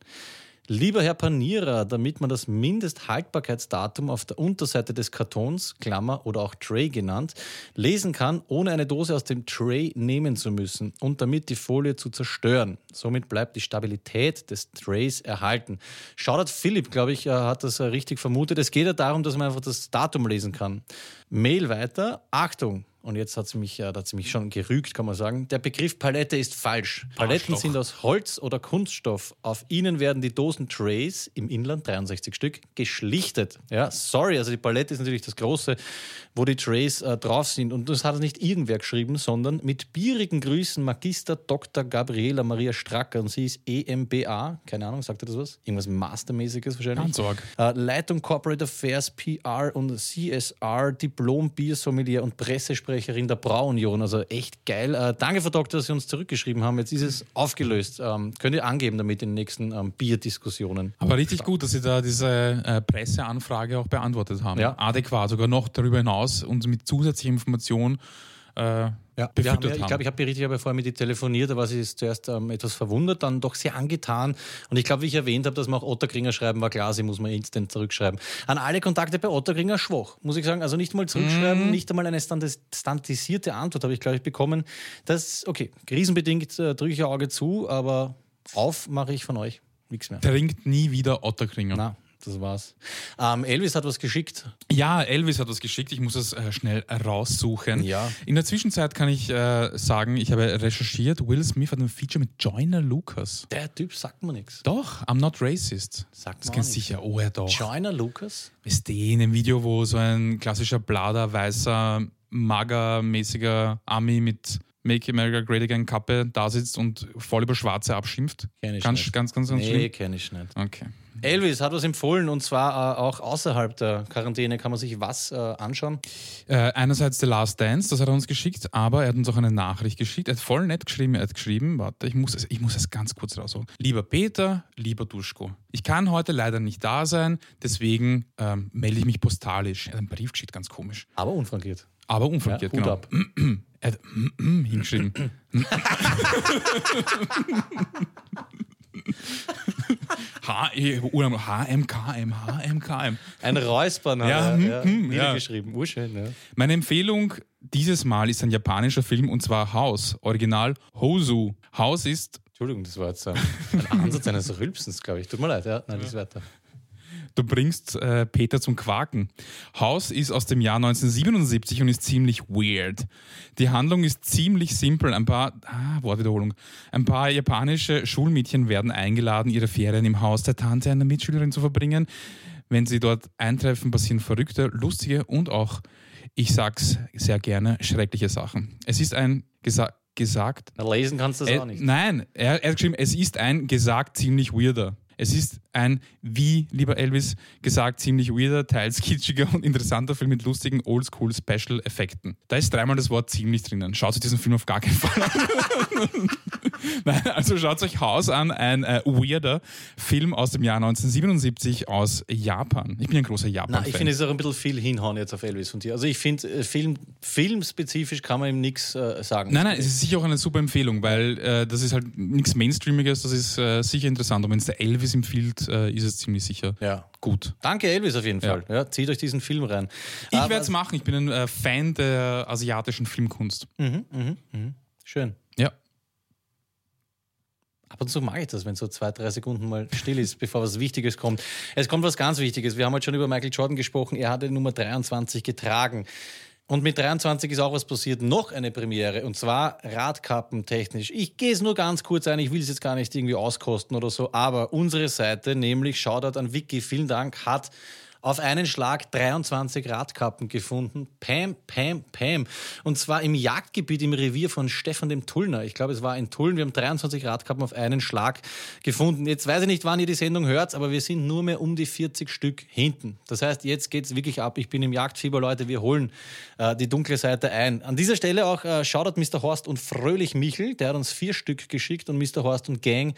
Lieber Herr Panierer, damit man das Mindesthaltbarkeitsdatum auf der Unterseite des Kartons, Klammer oder auch Tray genannt, lesen kann, ohne eine Dose aus dem Tray nehmen zu müssen und damit die Folie zu zerstören. Somit bleibt die Stabilität des Trays erhalten. Shoutout Philipp, glaube ich, äh, hat das äh, richtig vermutet. Es geht ja darum, dass man einfach das Datum lesen kann. Mail weiter. Achtung, und jetzt hat sie mich, äh, hat sie mich schon gerügt, kann man sagen. Der Begriff Palette ist falsch. Paletten Arschloch. sind aus Holz oder Kunststoff. Auf ihnen werden die Dosentrays im Inland 63 Stück geschlichtet. Ja, sorry, also die Palette ist natürlich das Große, wo die Trays äh, drauf sind. Und das hat nicht irgendwer geschrieben, sondern mit bierigen Grüßen Magister Dr. Gabriela Maria Stracker. Und sie ist EMBA, keine Ahnung, sagt ihr das was? Irgendwas Mastermäßiges wahrscheinlich. Ganz arg. Äh, Leitung Corporate Affairs, PR und CSR, Diplom Biersommelier und Pressesprecherin der Brauunion. Also echt geil. Äh, danke, Frau Doktor, dass Sie uns zurückgeschrieben haben. Jetzt ist es aufgelöst. Ähm, könnt ihr angeben damit in den nächsten ähm, Bierdiskussionen. Aber richtig gut, dass Sie da diese äh, Presseanfrage auch beantwortet haben. Ja. Adäquat, sogar noch darüber hinaus und mit zusätzlicher Information äh, Ja, wir haben ja, ich glaube, ich habe berichtet, ich habe ja vorher mit ihr telefoniert, da war sie zuerst ähm, etwas verwundert, dann doch sehr angetan. Und ich glaube, wie ich erwähnt habe, dass wir auch Otterkringer schreiben, war klar, sie muss man instant zurückschreiben. An alle Kontakte bei Otterkringer schwach, muss ich sagen. Also nicht mal zurückschreiben, nicht einmal eine standardisierte Antwort habe ich, glaube ich, bekommen. Das, okay, krisenbedingt äh, drücke ich ein Auge zu, aber auf mache ich von euch nichts mehr. Trinkt nie wieder Otterkringer. Na, das war's. Ähm, Elvis hat was geschickt. Ja, Elvis hat was geschickt. Ich muss es äh, schnell raussuchen. Ja. In der Zwischenzeit kann ich äh, sagen, ich habe recherchiert, Will Smith hat ein Feature mit Joyner Lucas. Der Typ sagt mir nichts. Doch, I'm not racist. Sagt das ganz auch sicher. Oh ja, doch. Joyner Lucas? Ist die in dem Video, wo so ein klassischer Blader, weißer, magermäßiger Ami mit Make America Great Again Kappe da sitzt und voll über Schwarze abschimpft? Kenn ich ganz, nicht. ganz, ganz, ganz Nee, schlimm. kenne ich nicht. Okay. Elvis hat was empfohlen und zwar äh, auch außerhalb der Quarantäne kann man sich was äh, anschauen. Äh, einerseits The Last Dance, das hat er uns geschickt, aber er hat uns auch eine Nachricht geschickt. Er hat voll nett geschrieben. Er hat geschrieben, warte, ich muss es, ich muss es ganz kurz rausholen. Lieber Peter, lieber Duschko, ich kann heute leider nicht da sein, deswegen ähm, melde ich mich postalisch. Er hat einen Brief geschickt, ganz komisch. Aber unfrankiert. Aber unfrankiert, Ja, genau. ab. Er hat hingeschrieben. [laughs] [laughs] H E HMKM, HMKM. Ein Räuspern Ja, hm, ja, hm, niedergeschrieben. Urschön, ja. Meine Empfehlung dieses Mal ist ein japanischer Film und zwar House, Original Hosu. House ist, Entschuldigung, das war jetzt ähm, ein Ansatz eines Rülpsens, glaube ich. Tut mir leid, ja. Nein, das weiter. Du bringst äh, Peter zum Quaken. House ist aus dem Jahr 1977 und ist ziemlich weird. Die Handlung ist ziemlich simpel. Ein paar, ah, Wortwiederholung. Ein paar japanische Schulmädchen werden eingeladen, ihre Ferien im Haus der Tante einer Mitschülerin zu verbringen. Wenn sie dort eintreffen, passieren verrückte, lustige und auch, ich sag's sehr gerne, schreckliche Sachen. Es ist ein gesa gesagt Na, lesen kannst du Äh, auch nicht. Nein, er, er hat geschrieben, es ist ein gesagt ziemlich weirder. Es ist ein, wie, lieber Elvis, gesagt ziemlich weirder, teils kitschiger und interessanter Film mit lustigen Oldschool-Special-Effekten. Da ist dreimal das Wort ziemlich drinnen. Schaut euch diesen Film auf gar keinen Fall an. [laughs] Nein, also schaut euch Haus an, ein äh, weirder Film aus dem Jahr 1977 aus Japan. Ich bin ein großer Japan-Fan. ich finde, es ist auch ein bisschen viel hinhauen jetzt auf Elvis von dir. Also ich finde, äh, Film, filmspezifisch kann man ihm nichts äh, sagen. Nein, nein, es ist sicher auch eine super Empfehlung, weil äh, das ist halt nichts Mainstreamiges, das ist äh, sicher interessant. Und wenn es der Elvis empfiehlt, äh, ist es ziemlich sicher Ja. gut. Danke, Elvis, auf jeden. Fall. Ja, zieht euch diesen Film rein. Ich werde es machen, ich bin ein äh, Fan der asiatischen Filmkunst. Schön. Ja. Ab und zu mag ich das, wenn so zwei, drei Sekunden mal still ist, bevor was Wichtiges kommt. Es kommt was ganz Wichtiges. Wir haben heute schon über Michael Jordan gesprochen. Er hat die Nummer 23 getragen. Und mit 23 ist auch was passiert. Noch eine Premiere. Und zwar Radkappentechnisch. Ich gehe es nur ganz kurz ein. Ich will es jetzt gar nicht irgendwie auskosten oder so. Aber unsere Seite, nämlich Shoutout an Vicky, vielen Dank, hat auf einen Schlag 23 Radkappen gefunden. Pam, Pam, Pam. Und zwar im Jagdgebiet im Revier von Stefan dem Tullner. Ich glaube, es war in Tulln. Wir haben 23 Radkappen auf einen Schlag gefunden. Jetzt weiß ich nicht, wann ihr die Sendung hört, aber wir sind nur mehr um die 40 Stück hinten. Das heißt, jetzt geht es wirklich ab. Ich bin im Jagdfieber, Leute. Wir holen äh, die dunkle Seite ein. An dieser Stelle auch äh, Shoutout Mr. Horst und Fröhlich Michel. Der hat uns vier Stück geschickt und Mr. Horst und Gang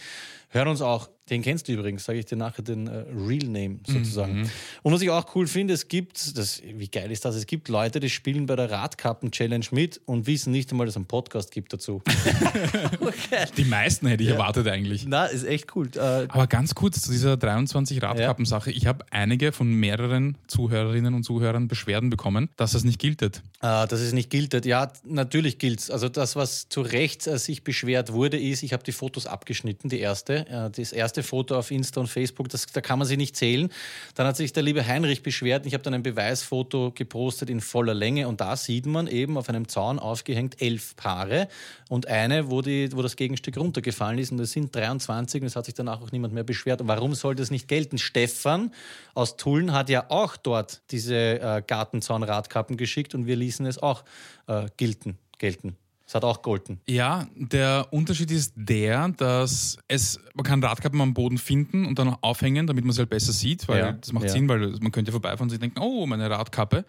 hören uns auch. Den kennst du übrigens, sage ich dir nachher den äh, Real Name sozusagen. Und was ich auch cool finde, es gibt, das, wie geil ist das, es gibt Leute, die spielen bei der Radkappen-Challenge mit und wissen nicht einmal, dass es einen Podcast gibt dazu. [laughs] Die meisten hätte ich erwartet eigentlich. Na, ist echt cool. Äh, Aber ganz kurz zu dieser 23 Radkappen-Sache. Ich habe einige von mehreren Zuhörerinnen und Zuhörern Beschwerden bekommen, dass das nicht giltet. Äh, dass es nicht gilt. Ja, natürlich gilt es. Also das, was zu Recht äh, sich beschwert wurde, ist, ich habe die Fotos abgeschnitten, die erste. Äh, das erste Foto auf Insta und Facebook, das, da kann man sie nicht zählen. Dann hat sich der liebe Heinrich beschwert. Ich habe dann ein Beweisfoto gepostet in voller Länge und da sieht man eben auf einem Zaun aufgehängt elf Paare und eine, wo, die, wo das Gegenstück runtergefallen ist und es sind 23 und es hat sich danach auch niemand mehr beschwert. Und warum soll das nicht gelten? Stefan aus Tulln hat ja auch dort diese äh, Gartenzaunradkappen geschickt und wir ließen es auch äh, gelten. gelten. Es hat auch golden. Ja, der Unterschied ist der, dass es, man kann Radkappen am Boden finden und dann aufhängen, damit man sie halt besser sieht, weil Ja, das macht ja. Sinn, weil man könnte vorbeifahren und sich denken, oh, meine Radkappe.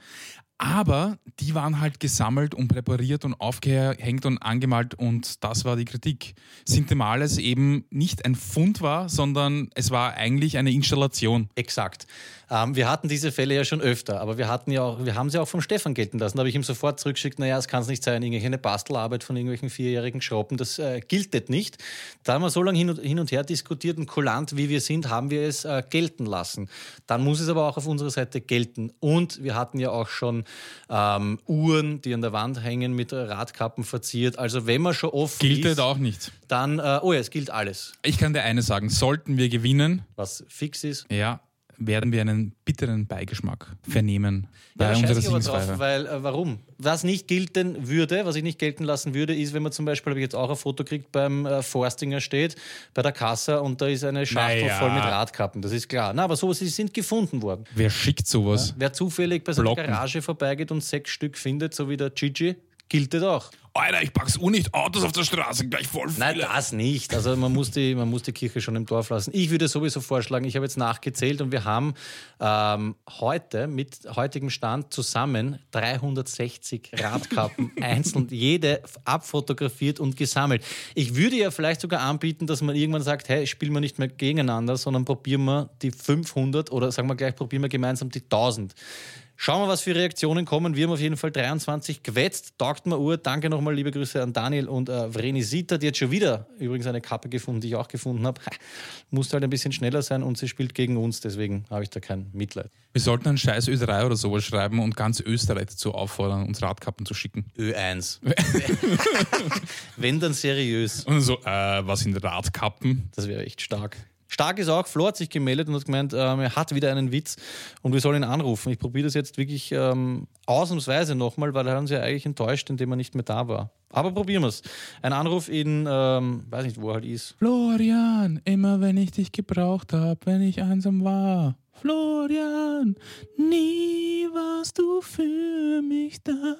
Aber die waren halt gesammelt und präpariert und aufgehängt und angemalt und das war die Kritik. Sintemales eben nicht ein Fund war, sondern es war eigentlich eine Installation. Exakt. Ähm, wir hatten diese Fälle ja schon öfter, aber wir hatten ja auch, wir haben sie auch vom Stefan gelten lassen. Da habe ich ihm sofort zurückgeschickt, naja, es kann es nicht sein, irgendwelche Bastelarbeit von irgendwelchen vierjährigen Schroppen, das äh, giltet nicht. Da haben wir so lange hin und, hin und her diskutiert und kulant wie wir sind, haben wir es äh, gelten lassen. Dann muss es aber auch auf unserer Seite gelten. Und wir hatten ja auch schon ähm, Uhren, die an der Wand hängen, mit Radkappen verziert. Also wenn man schon offen Gilt ist, auch nicht. dann, äh, oh ja, es gilt alles, Ich kann dir eines sagen, sollten wir gewinnen, was fix ist. ja, werden wir einen bitteren Beigeschmack vernehmen bei Ja, da unserer scheiße ich aber drauf, weil äh, warum? Was nicht gelten würde, was ich nicht gelten lassen würde, ist, wenn man zum Beispiel, habe ich jetzt auch ein Foto gekriegt, beim äh, Forstinger steht, bei der Kasse und da ist eine Schachtel Naja. voll mit Radkappen. Das ist klar. Na, aber sowas, die sind gefunden worden. Wer schickt sowas? Wer zufällig bei seiner. Garage vorbeigeht und sechs Stück findet, so wie der Gigi, gilt das auch. Alter, ich pack's auch nicht Autos auf der Straße, gleich voll viele. Nein, das nicht. Also man muss, die, man muss die Kirche schon im Dorf lassen. Ich würde sowieso vorschlagen, ich habe jetzt nachgezählt und wir haben ähm, heute mit heutigem Stand zusammen 360 Radkappen [laughs] einzeln, jede abfotografiert und gesammelt. Ich würde ja vielleicht sogar anbieten, dass man irgendwann sagt, hey, spielen wir nicht mehr gegeneinander, sondern probieren wir die 500 oder sagen wir gleich, probieren wir gemeinsam die 1000. Schauen wir, was für Reaktionen kommen. Wir haben auf jeden Fall 23 gewetzt. Taugt mir Uhr. Danke nochmal, liebe Grüße an Daniel und äh, Vreni Sita. Die hat schon wieder übrigens eine Kappe gefunden, die ich auch gefunden habe. Musste halt ein bisschen schneller sein und sie spielt gegen uns, deswegen habe ich da kein Mitleid. Wir sollten einen scheiß Ö3 oder sowas schreiben und ganz Österreich dazu auffordern, uns Radkappen zu schicken. Ö1. [laughs] Wenn dann seriös. Und so, äh, was sind Radkappen? Das wäre echt stark. Stark ist auch, Flo hat sich gemeldet und hat gemeint, ähm, er hat wieder einen Witz und wir sollen ihn anrufen. Ich probiere das jetzt wirklich ähm, ausnahmsweise nochmal, weil er uns ja eigentlich enttäuscht, indem er nicht mehr da war. Aber probieren wir es. Ein Anruf in, ähm, weiß nicht, wo er halt ist. Florian, immer wenn ich dich gebraucht habe, wenn ich einsam war. Florian, nie warst du für mich da.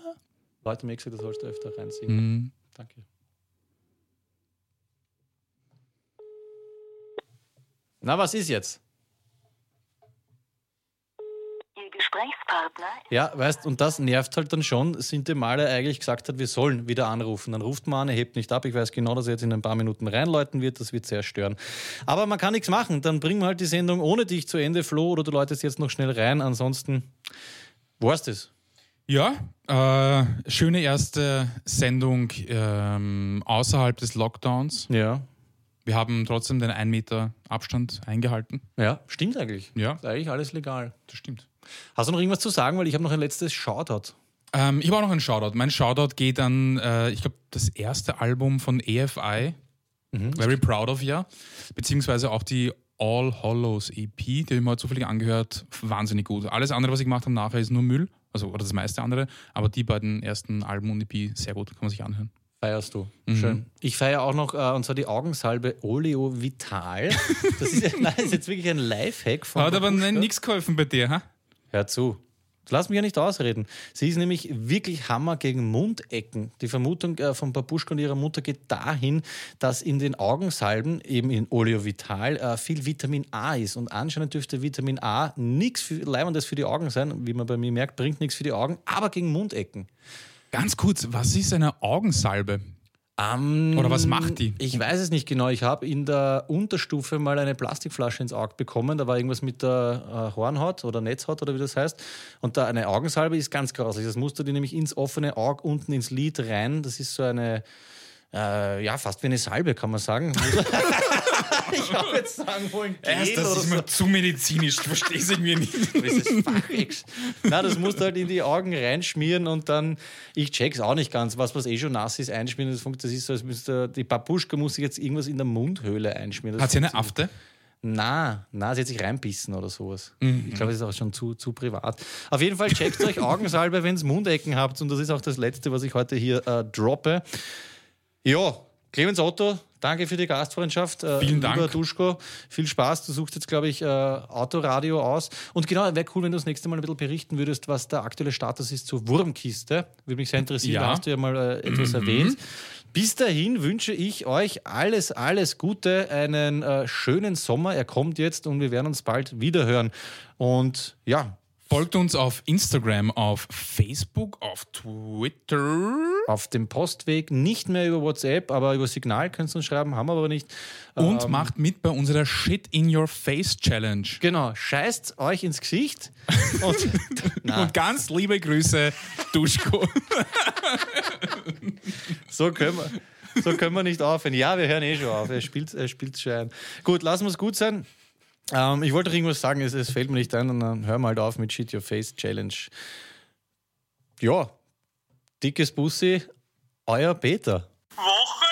Leute, mir gesagt, du sollst du öfter reinsingen. Mhm. Danke. Na, was ist jetzt? Ihr Gesprächspartner Ja, weißt, und das nervt halt dann schon, sind die Male eigentlich gesagt hat, wir sollen wieder anrufen. Dann ruft man an, er hebt nicht ab. Ich weiß genau, dass er jetzt in ein paar Minuten reinläuten wird, das wird sehr stören. Aber man kann nichts machen, dann bringen wir halt die Sendung ohne dich zu Ende, Flo, oder du läutest jetzt noch schnell rein. Ansonsten war's das. Ja, äh, schöne erste Sendung ähm, außerhalb des Lockdowns. Ja. Wir haben trotzdem den 1 Meter Abstand eingehalten. Ja, stimmt eigentlich. Ja. Ist eigentlich alles legal. Das stimmt. Hast du noch irgendwas zu sagen? Weil ich habe noch ein letztes Shoutout. Ähm, ich habe auch noch einen Shoutout. Mein Shoutout geht an, äh, ich glaube, das erste Album von EFI. Very proud of ya. Beziehungsweise auch die All Hollows EP, die habe ich mir heute zufällig angehört. Wahnsinnig gut. Alles andere, was ich gemacht habe nachher, ist nur Müll. Also, oder das meiste andere. Aber die beiden ersten Alben und EP, sehr gut. Kann man sich anhören. Feierst du. Schön. Ich feiere auch noch, äh, und zwar die Augensalbe Oleo Vital. Das ist, ja- [laughs] nein, ist jetzt wirklich ein Lifehack von Hat aber nichts geholfen bei dir, ha? Hör zu. Lass mich ja nicht ausreden. Sie ist nämlich wirklich Hammer gegen Mundecken. Die Vermutung äh, von Babuschka und ihrer Mutter geht dahin, dass in den Augensalben, eben in Oleo Vital, äh, viel Vitamin A ist. Und anscheinend dürfte Vitamin A nichts Leibendes für die Augen sein. Wie man bei mir merkt, bringt nichts für die Augen, aber gegen Mundecken. Ganz kurz, was ist eine Augensalbe? Ähm, Oder was macht die? Ich weiß es nicht genau. Ich habe in der Unterstufe mal eine Plastikflasche ins Auge bekommen. Da war irgendwas mit der äh, Hornhaut oder Netzhaut oder wie das heißt. Und da eine Augensalbe ist ganz grauslich. Das musst du dir nämlich ins offene Auge unten ins Lid rein. Das ist so eine, äh, ja, fast wie eine Salbe, kann man sagen. [laughs] ich habe jetzt sagen wollen, Gel oder so. zu medizinisch. Ich verstehe es irgendwie nicht. [laughs] Das ist Fachex. Na, das musst du halt in die Augen reinschmieren und dann, ich check's auch nicht ganz, was, was eh schon nass ist, einschmieren. Das, funkt- das ist so, als müsste die Babuschka muss sich jetzt irgendwas in der Mundhöhle einschmieren. Das Hat sie eine funktioniert- Afte? Na, na, sie hat sich reinbissen oder sowas. Mhm. Ich glaube, das ist auch schon zu, zu privat. Auf jeden Fall checkt euch Augensalbe, wenn ihr Mundecken habt. Und das ist auch das Letzte, was ich heute hier äh, droppe. Ja, Clemens Otto, danke für die Gastfreundschaft. Äh, Vielen Dank. Lieber Duschko, viel Spaß. Du suchst jetzt, glaube ich, äh, Autoradio aus. Und genau, wäre cool, wenn du das nächste Mal ein bisschen berichten würdest, was der aktuelle Status ist zur Wurmkiste. Würde mich sehr interessieren. Ja. Da hast du ja mal äh, etwas erwähnt. Bis dahin wünsche ich euch alles, alles Gute, einen äh, schönen Sommer. Er kommt jetzt und wir werden uns bald wiederhören. Und ja, Folgt uns auf Instagram, auf Facebook, auf Twitter. auf dem Postweg, nicht mehr über WhatsApp, aber über Signal könnt ihr uns schreiben, haben wir aber nicht. Und macht mit bei unserer Shit in Your Face Challenge. Genau, scheißt euch ins Gesicht [laughs] und, Und ganz liebe Grüße, Duschko. so können wir. So können wir nicht aufhören. Ja, wir hören eh schon auf. Er spielt er spielt schon ein. Gut, lassen wir es gut sein. Ähm, ich wollte doch irgendwas sagen, es, es fällt mir nicht ein und dann hören wir halt auf mit Shit Your Face Challenge. Ja, dickes Bussi, euer Peter. Woche